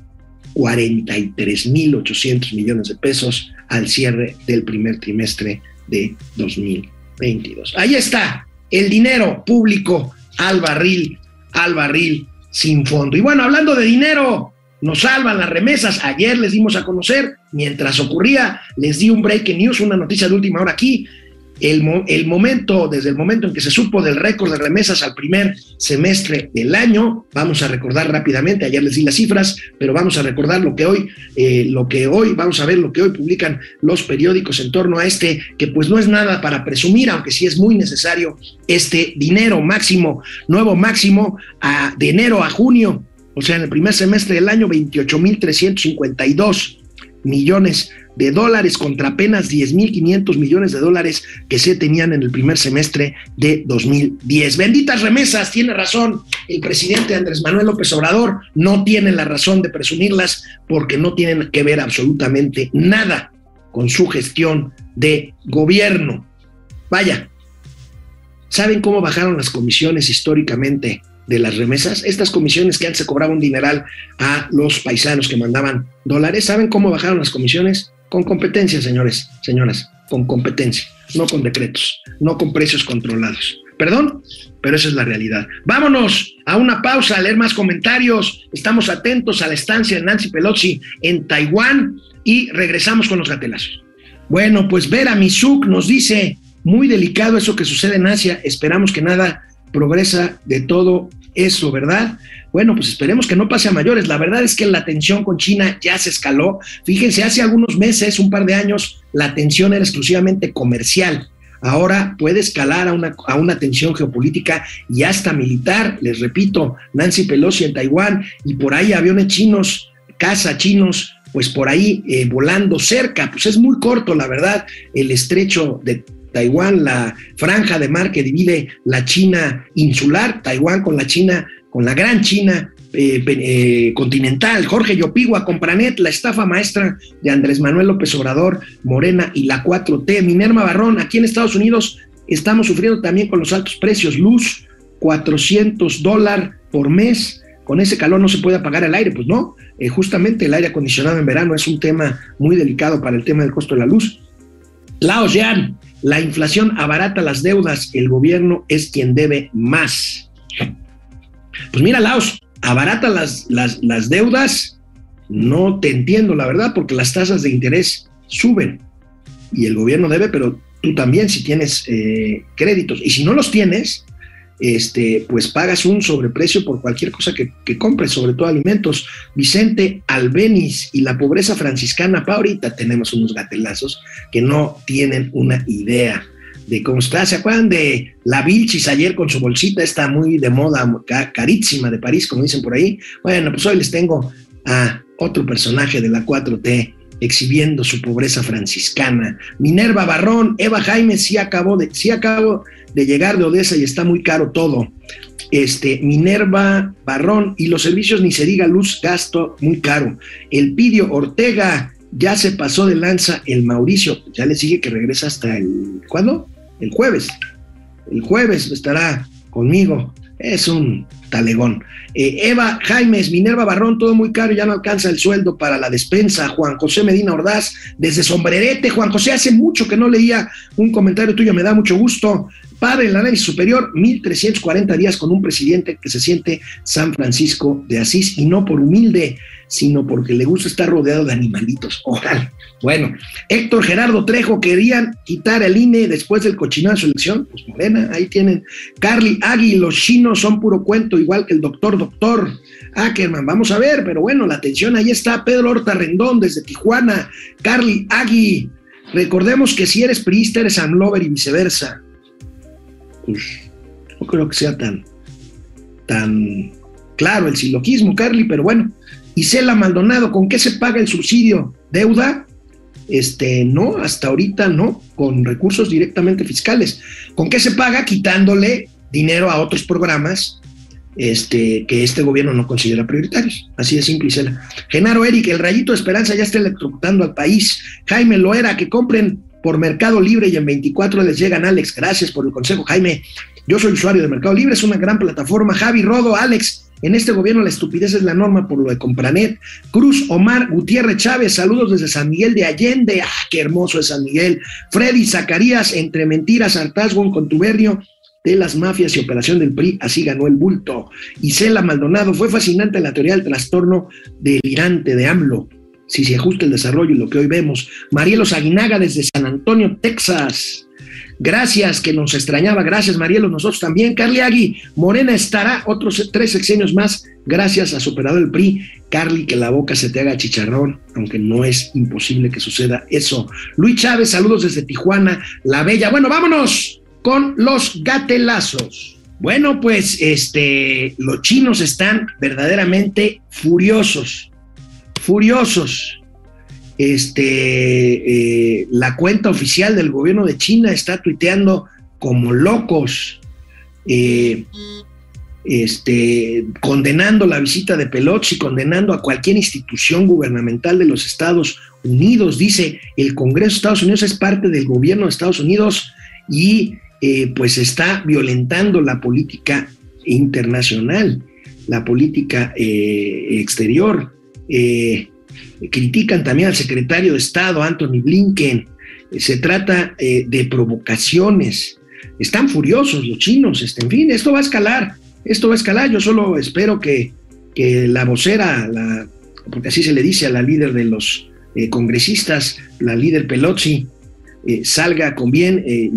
43 mil 800 millones de pesos al cierre del primer trimestre de 2022. Ahí está el dinero público al barril, al barril sin fondo. Y bueno, hablando de dinero, nos salvan las remesas. Ayer les dimos a conocer, mientras ocurría, les di un breaking news, una noticia de última hora aquí el, momento, desde el momento en que se supo del récord de remesas al primer semestre del año, vamos a recordar rápidamente, ayer les di las cifras, pero vamos a recordar lo que hoy, eh, lo que hoy, vamos a ver lo que hoy publican los periódicos en torno a este, que pues no es nada para presumir, aunque sí es muy necesario, este dinero máximo, nuevo máximo de enero a junio, o sea, en el primer semestre del año, 28.352 millones de dólares contra apenas 10.500 millones de dólares que se tenían en el primer semestre de 2010. Benditas remesas, tiene razón el presidente Andrés Manuel López Obrador, no tiene la razón de presumirlas porque no tienen que ver absolutamente nada con su gestión de gobierno. Vaya, ¿saben cómo bajaron las comisiones históricamente de las remesas, estas comisiones que antes se cobraba un dineral a los paisanos que mandaban dólares, ¿saben cómo bajaron las comisiones? Con competencia, señores, señoras, con competencia, no con decretos, no con precios controlados. Perdón, pero esa es la realidad. Vámonos a una pausa, a leer más comentarios. Estamos atentos a la estancia de Nancy Pelosi en Taiwán y regresamos con los gatelazos. Bueno, pues Vera Mizuk nos dice, muy delicado eso que sucede en Asia, esperamos que nada progresa de todo eso, ¿verdad? Bueno, pues esperemos que no pase a mayores. La verdad es que la tensión con China ya se escaló. Fíjense, hace algunos meses, un par de años, la tensión era exclusivamente comercial. Ahora puede escalar a una, a una tensión geopolítica y hasta militar. Les repito, Nancy Pelosi en Taiwán y por ahí aviones chinos, casa chinos, pues por ahí eh, volando cerca. Pues es muy corto, la verdad, el estrecho de Taiwán, la franja de mar que divide la China insular, Taiwán con la China con la gran China eh, eh, continental, Jorge Yopigua, Compranet, la estafa maestra de Andrés Manuel López Obrador, Morena y la 4T, Minerva Barrón, aquí en Estados Unidos estamos sufriendo también con los altos precios, luz, 400 dólares por mes, con ese calor no se puede apagar el aire, pues no, eh, justamente el aire acondicionado en verano es un tema muy delicado para el tema del costo de la luz. Laos Yan, la inflación abarata las deudas, el gobierno es quien debe más. Pues mira, Laos, abarata las, las, deudas, no te entiendo, la verdad, porque las tasas de interés suben y el gobierno debe, pero tú también si tienes eh, créditos. Y si no los tienes, este, pues pagas un sobreprecio por cualquier cosa que, compres, sobre todo alimentos. Vicente Albeniz y la pobreza franciscana, pa' ahorita tenemos unos gatelazos que no tienen una idea de cómo está. ¿Se acuerdan de la Vilchis ayer con su bolsita? Está muy de moda, carísima de París, como dicen por ahí. Bueno, pues hoy les tengo a otro personaje de la 4T exhibiendo su pobreza franciscana. Minerva Barrón, Eva Jaime sí acabó de, sí acabo de llegar de Odessa y está muy caro todo. Este, Minerva Barrón y los servicios ni se diga luz, gasto muy caro. El Pidio Ortega ya se pasó de lanza el Mauricio, ya le sigue que regresa hasta el ¿cuándo? el jueves. El jueves estará conmigo. Es un talegón. Eh, Eva Jaimes, Minerva Barrón, todo muy caro, ya no alcanza el sueldo para la despensa. Juan José Medina Ordaz, desde Sombrerete. Juan José, hace mucho que no leía un comentario tuyo, me da mucho gusto. Padre, el análisis superior, 1340 días con un presidente que se siente San Francisco de Asís y no por humilde, sino porque le gusta estar rodeado de animalitos. Ojalá. Bueno, Héctor Gerardo Trejo, querían quitar el INE después del cochinado de su elección. Pues Morena, ahí tienen. Carly Agui, los chinos son puro cuento, igual que el doctor, doctor. Ackerman, vamos a ver, pero bueno, la atención ahí está. Pedro Horta Rendón desde Tijuana. Carly Agui, recordemos que si eres priista, eres amlover y viceversa. Pues no creo que sea tan, tan claro el silogismo, Carly, pero bueno. Isela Maldonado, ¿con qué se paga el subsidio? ¿Deuda? Este, no, hasta ahorita no, con recursos directamente fiscales. ¿Con qué se paga? Quitándole dinero a otros programas este, que este gobierno no considera prioritarios. Así de simple y cela. Genaro Eric, el rayito de esperanza ya está electrocutando al país. Jaime Loera, que compren por Mercado Libre y en 24 les llegan. Alex, gracias por el consejo, Jaime. Yo soy usuario de Mercado Libre, es una gran plataforma. Javi Rodo, Alex, en este gobierno la estupidez es la norma por lo de Compranet. Cruz Omar Gutiérrez Chávez, saludos desde San Miguel de Allende. ¡Ah, qué hermoso es San Miguel! Freddy Zacarías, entre mentiras, hartazgo en contubernio de las mafias y operación del PRI, así ganó el bulto. Isela Maldonado, fue fascinante la teoría del trastorno delirante de AMLO. Si se ajusta el desarrollo y lo que hoy vemos. Marielos Aguinaga desde San Antonio, Texas. Gracias, que nos extrañaba. Gracias, Marielo, nosotros también. Carly Agui, Morena estará otros tres sexenios más gracias a su operador el PRI. Carly, que la boca se te haga chicharrón, aunque no es imposible que suceda eso. Luis Chávez, saludos desde Tijuana, La Bella. Bueno, vámonos con los gatelazos. Bueno, pues este, los chinos están verdaderamente furiosos, furiosos este, eh, la cuenta oficial del gobierno de China está tuiteando como locos, eh, este, condenando la visita de Pelosi, condenando a cualquier institución gubernamental de los Estados Unidos. Dice, el Congreso de Estados Unidos es parte del gobierno de Estados Unidos y eh, pues está violentando la política internacional, la política exterior critican también al secretario de Estado, Anthony Blinken. Se trata eh, de provocaciones. Están furiosos los chinos. Este, en fin, esto va a escalar. Esto va a escalar. Yo solo espero que, la vocera, porque así se le dice a la líder de los eh, congresistas, la líder Pelosi, eh, salga con bien y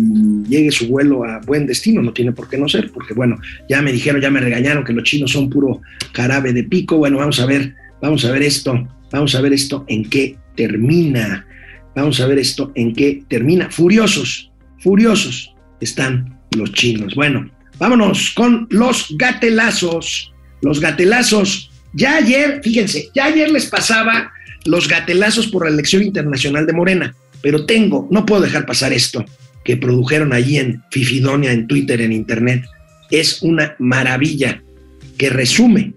llegue su vuelo a buen destino. No tiene por qué no ser, porque bueno, ya me dijeron, ya me regañaron que los chinos son puro jarabe de pico. Bueno, vamos a ver, vamos a ver esto Vamos a ver esto en qué termina. Vamos a ver esto en qué termina. Furiosos, furiosos están los chinos. Bueno, vámonos con los gatelazos. Los gatelazos. Ya ayer, fíjense, ya ayer les pasaba los gatelazos por la elección internacional de Morena, pero tengo, no puedo dejar pasar esto que produjeron allí en Fifidonia, en Twitter, en Internet. Es una maravilla que resume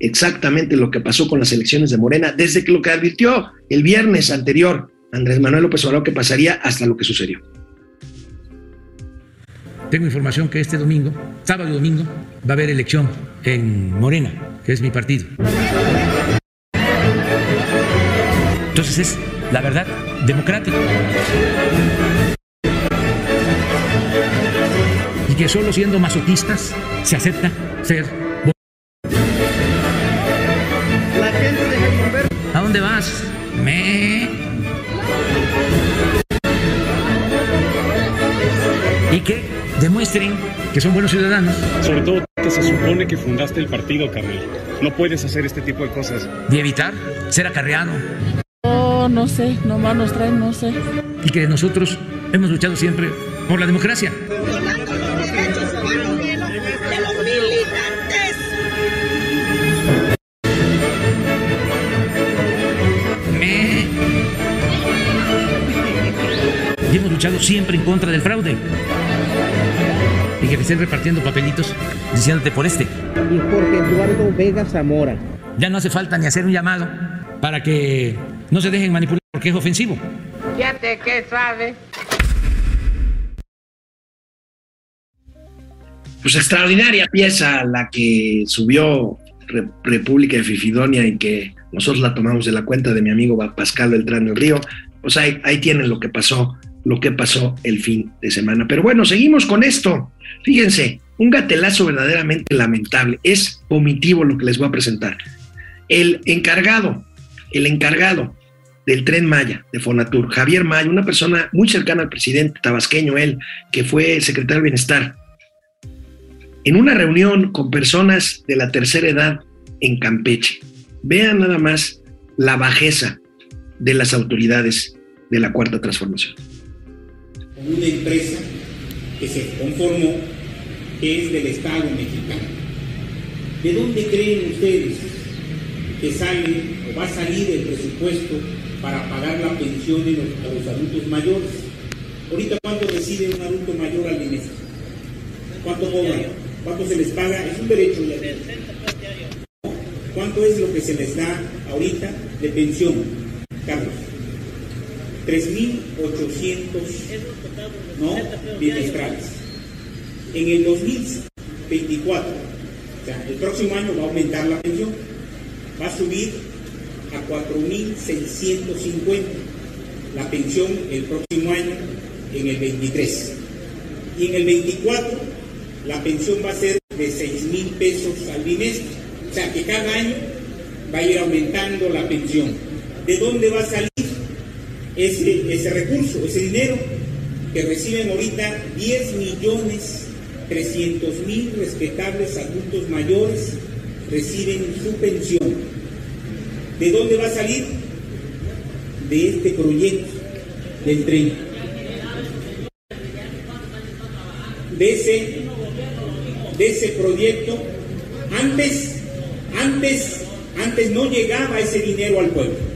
exactamente lo que pasó con las elecciones de Morena, desde que lo que advirtió el viernes anterior Andrés Manuel López Obrador que pasaría hasta lo que sucedió. Tengo información que este domingo, sábado y domingo, va a haber elección en Morena, que es mi partido. Entonces es, la verdad, democrático. Y que solo siendo masoquistas se acepta ser demuestren que son buenos ciudadanos. Sobre todo que se supone que fundaste el partido, Carmen. No puedes hacer este tipo de cosas. Y evitar ser acarreado. No, no sé, nomás nos traen, no sé. Y que nosotros hemos luchado siempre por la democracia. y hemos luchado siempre en contra del fraude. Y que te estén repartiendo papelitos diciéndote por este. Y Jorge Eduardo Vega Zamora. Ya no hace falta ni hacer un llamado para que no se dejen manipular porque es ofensivo. Fíjate que sabe. Pues extraordinaria pieza la que subió República de Fifidonia y que nosotros la tomamos de la cuenta de mi amigo Pascal Beltrán del Río. Pues ahí, ahí tienen lo que pasó lo que pasó el fin de semana. Pero bueno, seguimos con esto. Fíjense, un gatelazo verdaderamente lamentable. Es omitivo lo que les voy a presentar. El encargado, el encargado del tren Maya de Fonatur, Javier Maya, una persona muy cercana al presidente tabasqueño, él, que fue secretario de Bienestar, en una reunión con personas de la tercera edad en Campeche. Vean nada más la bajeza de las autoridades de la Cuarta Transformación una empresa que se conformó, que es del Estado mexicano. ¿De dónde creen ustedes que sale o va a salir el presupuesto para pagar la pensión a los adultos mayores? Ahorita, ¿cuánto recibe un adulto mayor al mes? ¿Cuánto cobra? ¿Cuánto se les paga? Es un derecho ya. ¿Cuánto es lo que se les da ahorita de pensión, Carlos? 3.800 ¿no? bimestrales. En el 2024, o sea, el próximo año va a aumentar la pensión, va a subir a 4.650 la pensión el próximo año en el 23. Y en el 24 la pensión va a ser de 6 mil pesos al bimestre. O sea que cada año va a ir aumentando la pensión. ¿De dónde va a salir ese, recurso, ese dinero? Que reciben ahorita 10 millones 300 mil respetables adultos mayores reciben su pensión. ¿De dónde va a salir? De este proyecto del tren. De ese, de ese proyecto, antes, antes, antes no llegaba ese dinero al pueblo.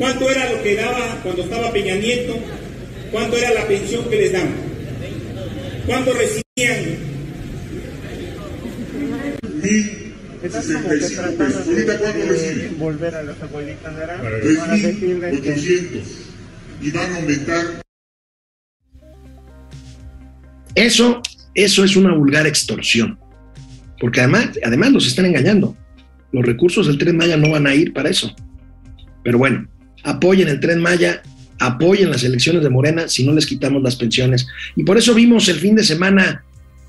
¿Cuánto era lo que daba cuando estaba Peña Nieto? ¿Cuánto era la pensión que les daban? ¿Cuánto recibían? 65 pesos. ¿Ahorita cuánto reciben? Volver a las abuelitas de Arán. 3.800. Y van a aumentar. Eso, eso es una vulgar extorsión. Porque además, además los están engañando. Los recursos del Tren Maya no van a ir para eso. Pero bueno, apoyen el Tren Maya, apoyen las elecciones de Morena si no les quitamos las pensiones. Y por eso vimos el fin de semana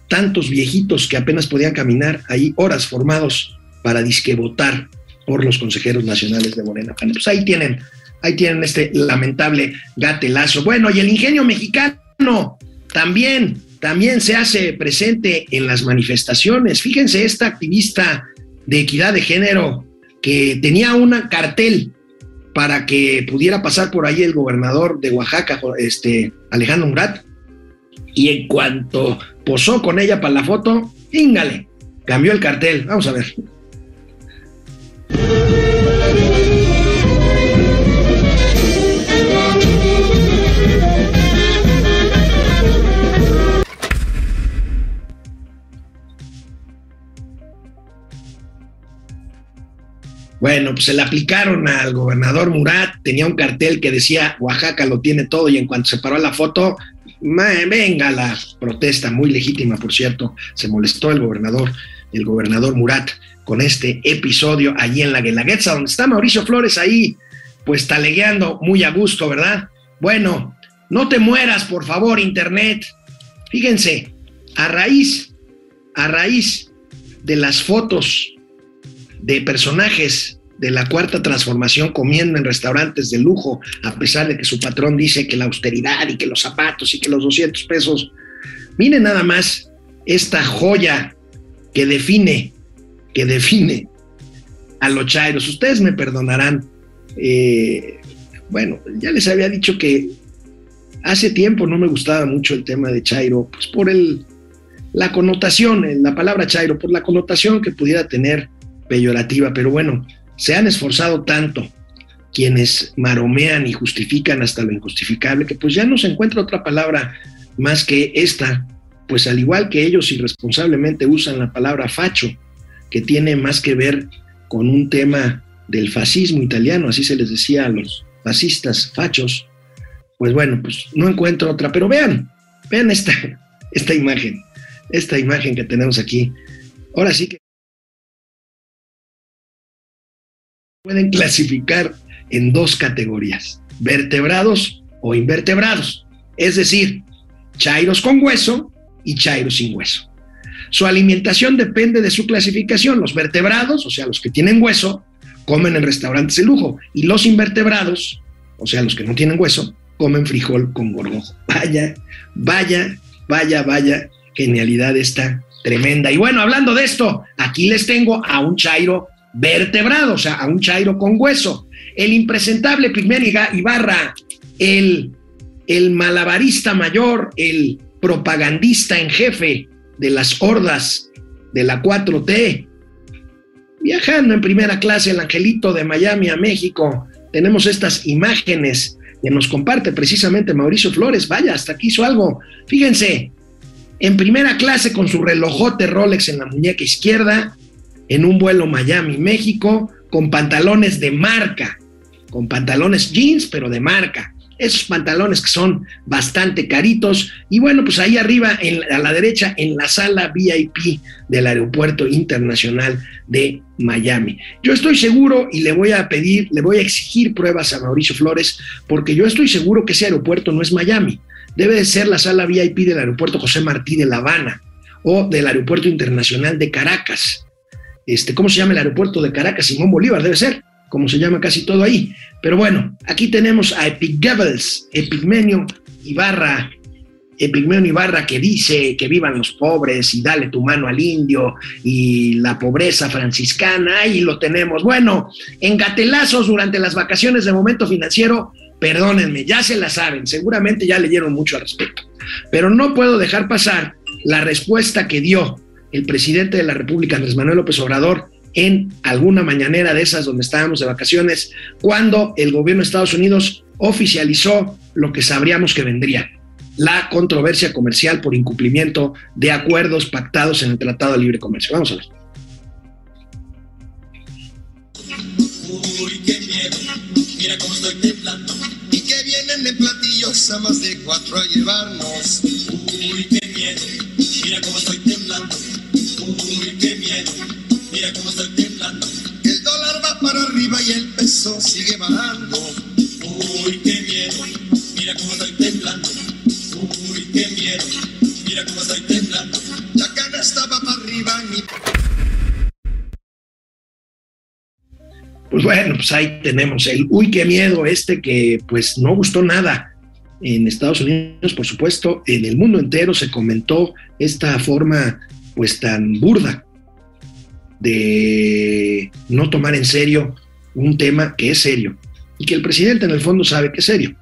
tantos viejitos que apenas podían caminar ahí, horas formados para disque votar por los consejeros nacionales de Morena. Pues ahí tienen, ahí tienen este lamentable gatelazo. Bueno, y el ingenio mexicano también, también se hace presente en las manifestaciones. Fíjense, esta activista de equidad de género que tenía un cartel para que pudiera pasar por ahí el gobernador de Oaxaca, este Alejandro Murat, y en cuanto posó con ella para la foto, íngale, cambió el cartel. Vamos a ver. Bueno, pues se le aplicaron al gobernador Murat, tenía un cartel que decía Oaxaca lo tiene todo y en cuanto se paró la foto, venga la protesta, muy legítima por cierto, se molestó el gobernador, el gobernador Murat con este episodio allí en la Guelaguetza, donde está Mauricio Flores ahí, pues talegueando muy a gusto, ¿verdad? Bueno, no te mueras, por favor, Internet. Fíjense, a raíz, a raíz de las fotos de personajes de la cuarta transformación comiendo en restaurantes de lujo, a pesar de que su patrón dice que la austeridad y que los zapatos y que los 200 pesos. Miren nada más esta joya que define, que define a los chairos. Ustedes me perdonarán. Eh, bueno, ya les había dicho que hace tiempo no me gustaba mucho el tema de Chairo, pues por el, la connotación, la palabra Chairo, por la connotación que pudiera tener peyorativa, pero bueno, se han esforzado tanto quienes maromean y justifican hasta lo injustificable, que pues ya no se encuentra otra palabra más que esta, pues al igual que ellos irresponsablemente usan la palabra facho, que tiene más que ver con un tema del fascismo italiano, así se les decía a los fascistas fachos, pues bueno, pues no encuentro otra, pero vean, vean esta, esta imagen, esta imagen que tenemos aquí. Ahora sí que pueden clasificar en dos categorías, vertebrados o invertebrados, es decir, chairos con hueso y chairos sin hueso. Su alimentación depende de su clasificación. Los vertebrados, o sea, los que tienen hueso, comen en restaurantes de lujo y los invertebrados, o sea, los que no tienen hueso, comen frijol con gorgojo. Vaya, vaya, vaya, vaya, genialidad esta tremenda. Y bueno, hablando de esto, aquí les tengo a un chairo vertebrado, o sea, a un chairo con hueso. El impresentable Pigmeno Ibarra, el, el malabarista mayor, el propagandista en jefe de las hordas de la 4T, viajando en primera clase el angelito de Miami a México. Tenemos estas imágenes que nos comparte precisamente Mauricio Flores. Vaya, hasta aquí hizo algo. Fíjense, en primera clase con su relojote Rolex en la muñeca izquierda, en un vuelo Miami-México, con pantalones de marca, con pantalones jeans, pero de marca. Esos pantalones que son bastante caritos. Y bueno, pues ahí arriba, a la derecha, en la sala VIP del Aeropuerto Internacional de Miami. Yo estoy seguro y le voy a pedir, le voy a exigir pruebas a Mauricio Flores, porque yo estoy seguro que ese aeropuerto no es Miami. Debe de ser la sala VIP del Aeropuerto José Martí de La Habana o del Aeropuerto Internacional de Caracas. Este, ¿Cómo se llama el aeropuerto de Caracas? Simón Bolívar, debe ser como se llama casi todo ahí. Pero bueno, aquí tenemos a Epic Goebbels, Epigmenio Ibarra, Epigmenio Ibarra que dice que vivan los pobres y dale tu mano al indio y la pobreza franciscana, ahí lo tenemos. Bueno, en gatelazos durante las vacaciones de momento financiero, perdónenme, ya se la saben, seguramente ya leyeron mucho al respecto, pero no puedo dejar pasar la respuesta que dio el presidente de la República, Andrés Manuel López Obrador, en alguna mañanera de esas donde estábamos de vacaciones, cuando el gobierno de Estados Unidos oficializó lo que sabríamos que vendría, la controversia comercial por incumplimiento de acuerdos pactados en el Tratado de Libre Comercio. Vamos a ver. Uy, qué miedo, mira cómo estoy temblando. Y que vienen platillos a más de cuatro a llevarnos. Uy, qué miedo, mira cómo estoy temblando. Uy, qué miedo, mira cómo estoy temblando. El dólar va para arriba y el peso sigue bajando. Uy, qué miedo, mira cómo estoy temblando. Uy, qué miedo, mira cómo estoy temblando. La canasta va para arriba, mi Pues bueno, pues ahí tenemos el uy, qué miedo este que pues no gustó nada en Estados Unidos, por supuesto, en el mundo entero se comentó esta forma pues tan burda de no tomar en serio un tema que es serio y que el presidente en el fondo sabe que es serio.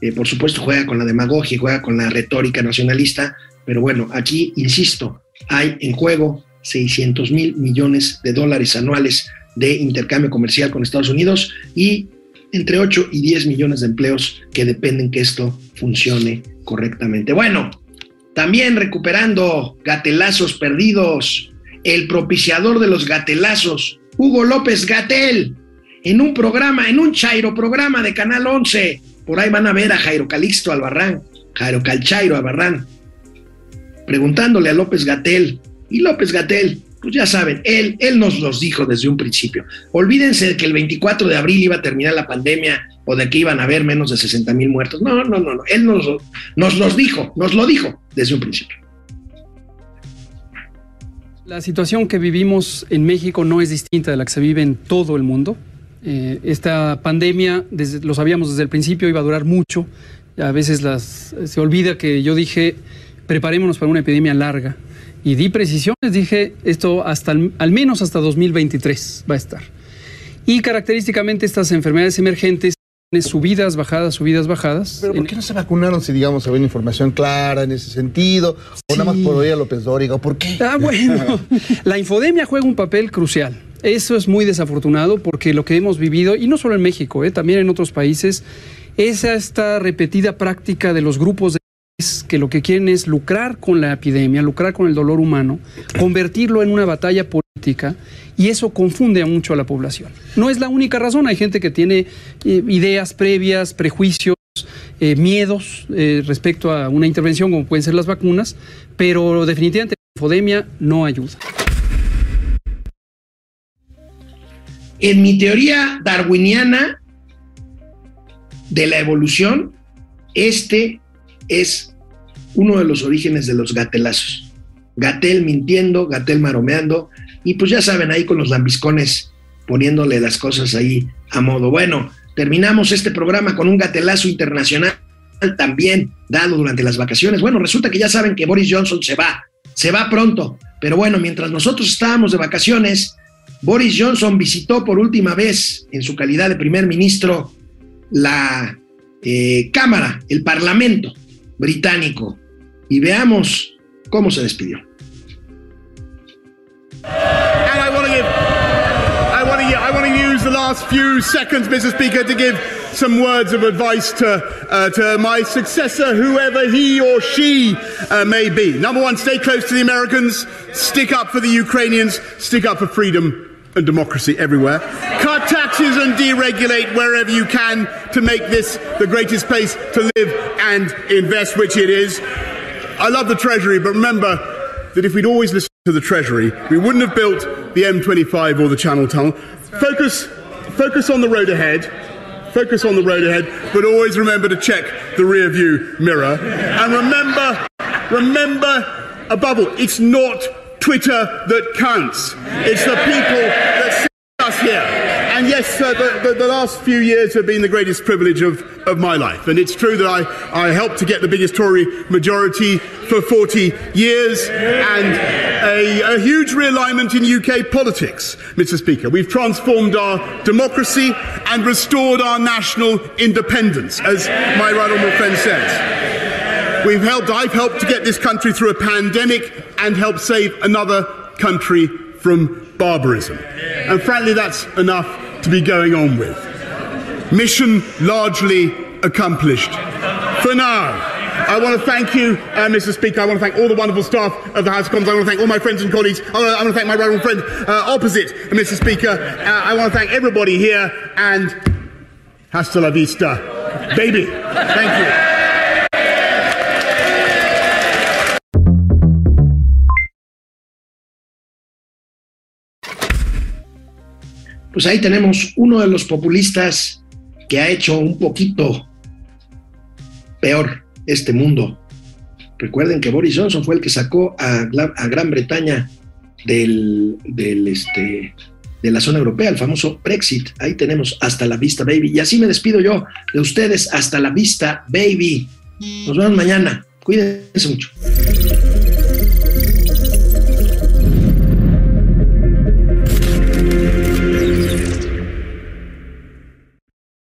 Eh, por supuesto juega con la demagogia, juega con la retórica nacionalista, pero bueno, aquí, insisto, hay en juego 600 mil millones de dólares anuales de intercambio comercial con Estados Unidos y entre 8 y 10 millones de empleos que dependen que esto funcione correctamente. Bueno, también recuperando gatelazos perdidos, el propiciador de los gatelazos, Hugo López Gatel, en un programa, en un Chairo programa de Canal 11. Por ahí van a ver a Jairo Calixto Albarrán, Jairo Calchairo Albarrán, preguntándole a López Gatel. Y López Gatel, pues ya saben, él, él nos los dijo desde un principio. Olvídense de que el 24 de abril iba a terminar la pandemia o de que iban a haber menos de 60 mil muertos. No, no, no, no. Él nos, nos los dijo, nos lo dijo desde un principio. La situación que vivimos en México no es distinta de la que se vive en todo el mundo. Eh, esta pandemia, desde, lo sabíamos desde el principio, iba a durar mucho. A veces las, se olvida que yo dije, preparémonos para una epidemia larga. Y di precisiones, dije, esto hasta al menos hasta 2023 va a estar. Y característicamente estas enfermedades emergentes subidas, bajadas, subidas, bajadas. Pero ¿por qué no se vacunaron si, digamos, había información clara en ese sentido? ¿O nada más por oír a López Dóriga? ¿O por qué? Ah, bueno. La infodemia juega un papel crucial. Eso es muy desafortunado porque lo que hemos vivido, y no solo en México, eh, también en otros países, es esta repetida práctica de los grupos de que lo que quieren es lucrar con la epidemia, lucrar con el dolor humano, convertirlo en una batalla política y eso confunde mucho a la población. No es la única razón, hay gente que tiene eh, ideas previas, prejuicios, eh, miedos eh, respecto a una intervención como pueden ser las vacunas, pero definitivamente la infodemia no ayuda. En mi teoría darwiniana de la evolución, este es uno de los orígenes de los gatelazos. Gatel mintiendo, Gatel maromeando, y pues ya saben, ahí con los lambiscones poniéndole las cosas ahí a modo. Bueno, terminamos este programa con un gatelazo internacional también dado durante las vacaciones. Bueno, resulta que ya saben que Boris Johnson se va, se va pronto, pero bueno, mientras nosotros estábamos de vacaciones, Boris Johnson visitó por última vez en su calidad de primer ministro la eh, Cámara, el Parlamento británico, y veamos cómo se despidió. Last few seconds, Mr. Speaker, to give some words of advice to, uh, to my successor, whoever he or she uh, may be. Number one, stay close to the Americans, stick up for the Ukrainians, stick up for freedom and democracy everywhere. Cut taxes and deregulate wherever you can to make this the greatest place to live and invest, which it is. I love the Treasury, but remember that if we'd always listened to the Treasury, we wouldn't have built the M25 or the Channel Tunnel. Focus, focus on the road ahead. Focus on the road ahead, but always remember to check the rear view mirror. And remember, remember, above all, it's not Twitter that counts. It's the people that send us here. And yes, the, the, the, last few years have been the greatest privilege of, of my life. And it's true that I, I helped to get the biggest Tory majority for 40 years and a, a huge realignment in UK politics, Mr. Speaker. We've transformed our democracy and restored our national independence, as my right honourable friend says. We've helped, I've helped to get this country through a pandemic and help save another country from barbarism. And frankly, that's enough to be going on with. Mission largely accomplished. For now, I want to thank you, uh, Mr. Speaker. I want to thank all the wonderful staff of the House of Commons. I want to thank all my friends and colleagues. I want to, I want to thank my honourable friend uh, opposite, Mr. Speaker. Uh, I want to thank everybody here and hasta la vista, baby. Thank you. Pues ahí tenemos uno de los populistas que ha hecho un poquito peor este mundo. Recuerden que Boris Johnson fue el que sacó a, Gran Bretaña del, del, este, de la zona europea, el famoso Brexit. Ahí tenemos hasta la vista, baby. Y así me despido yo de ustedes. Hasta la vista, baby. Nos vemos mañana. Cuídense mucho.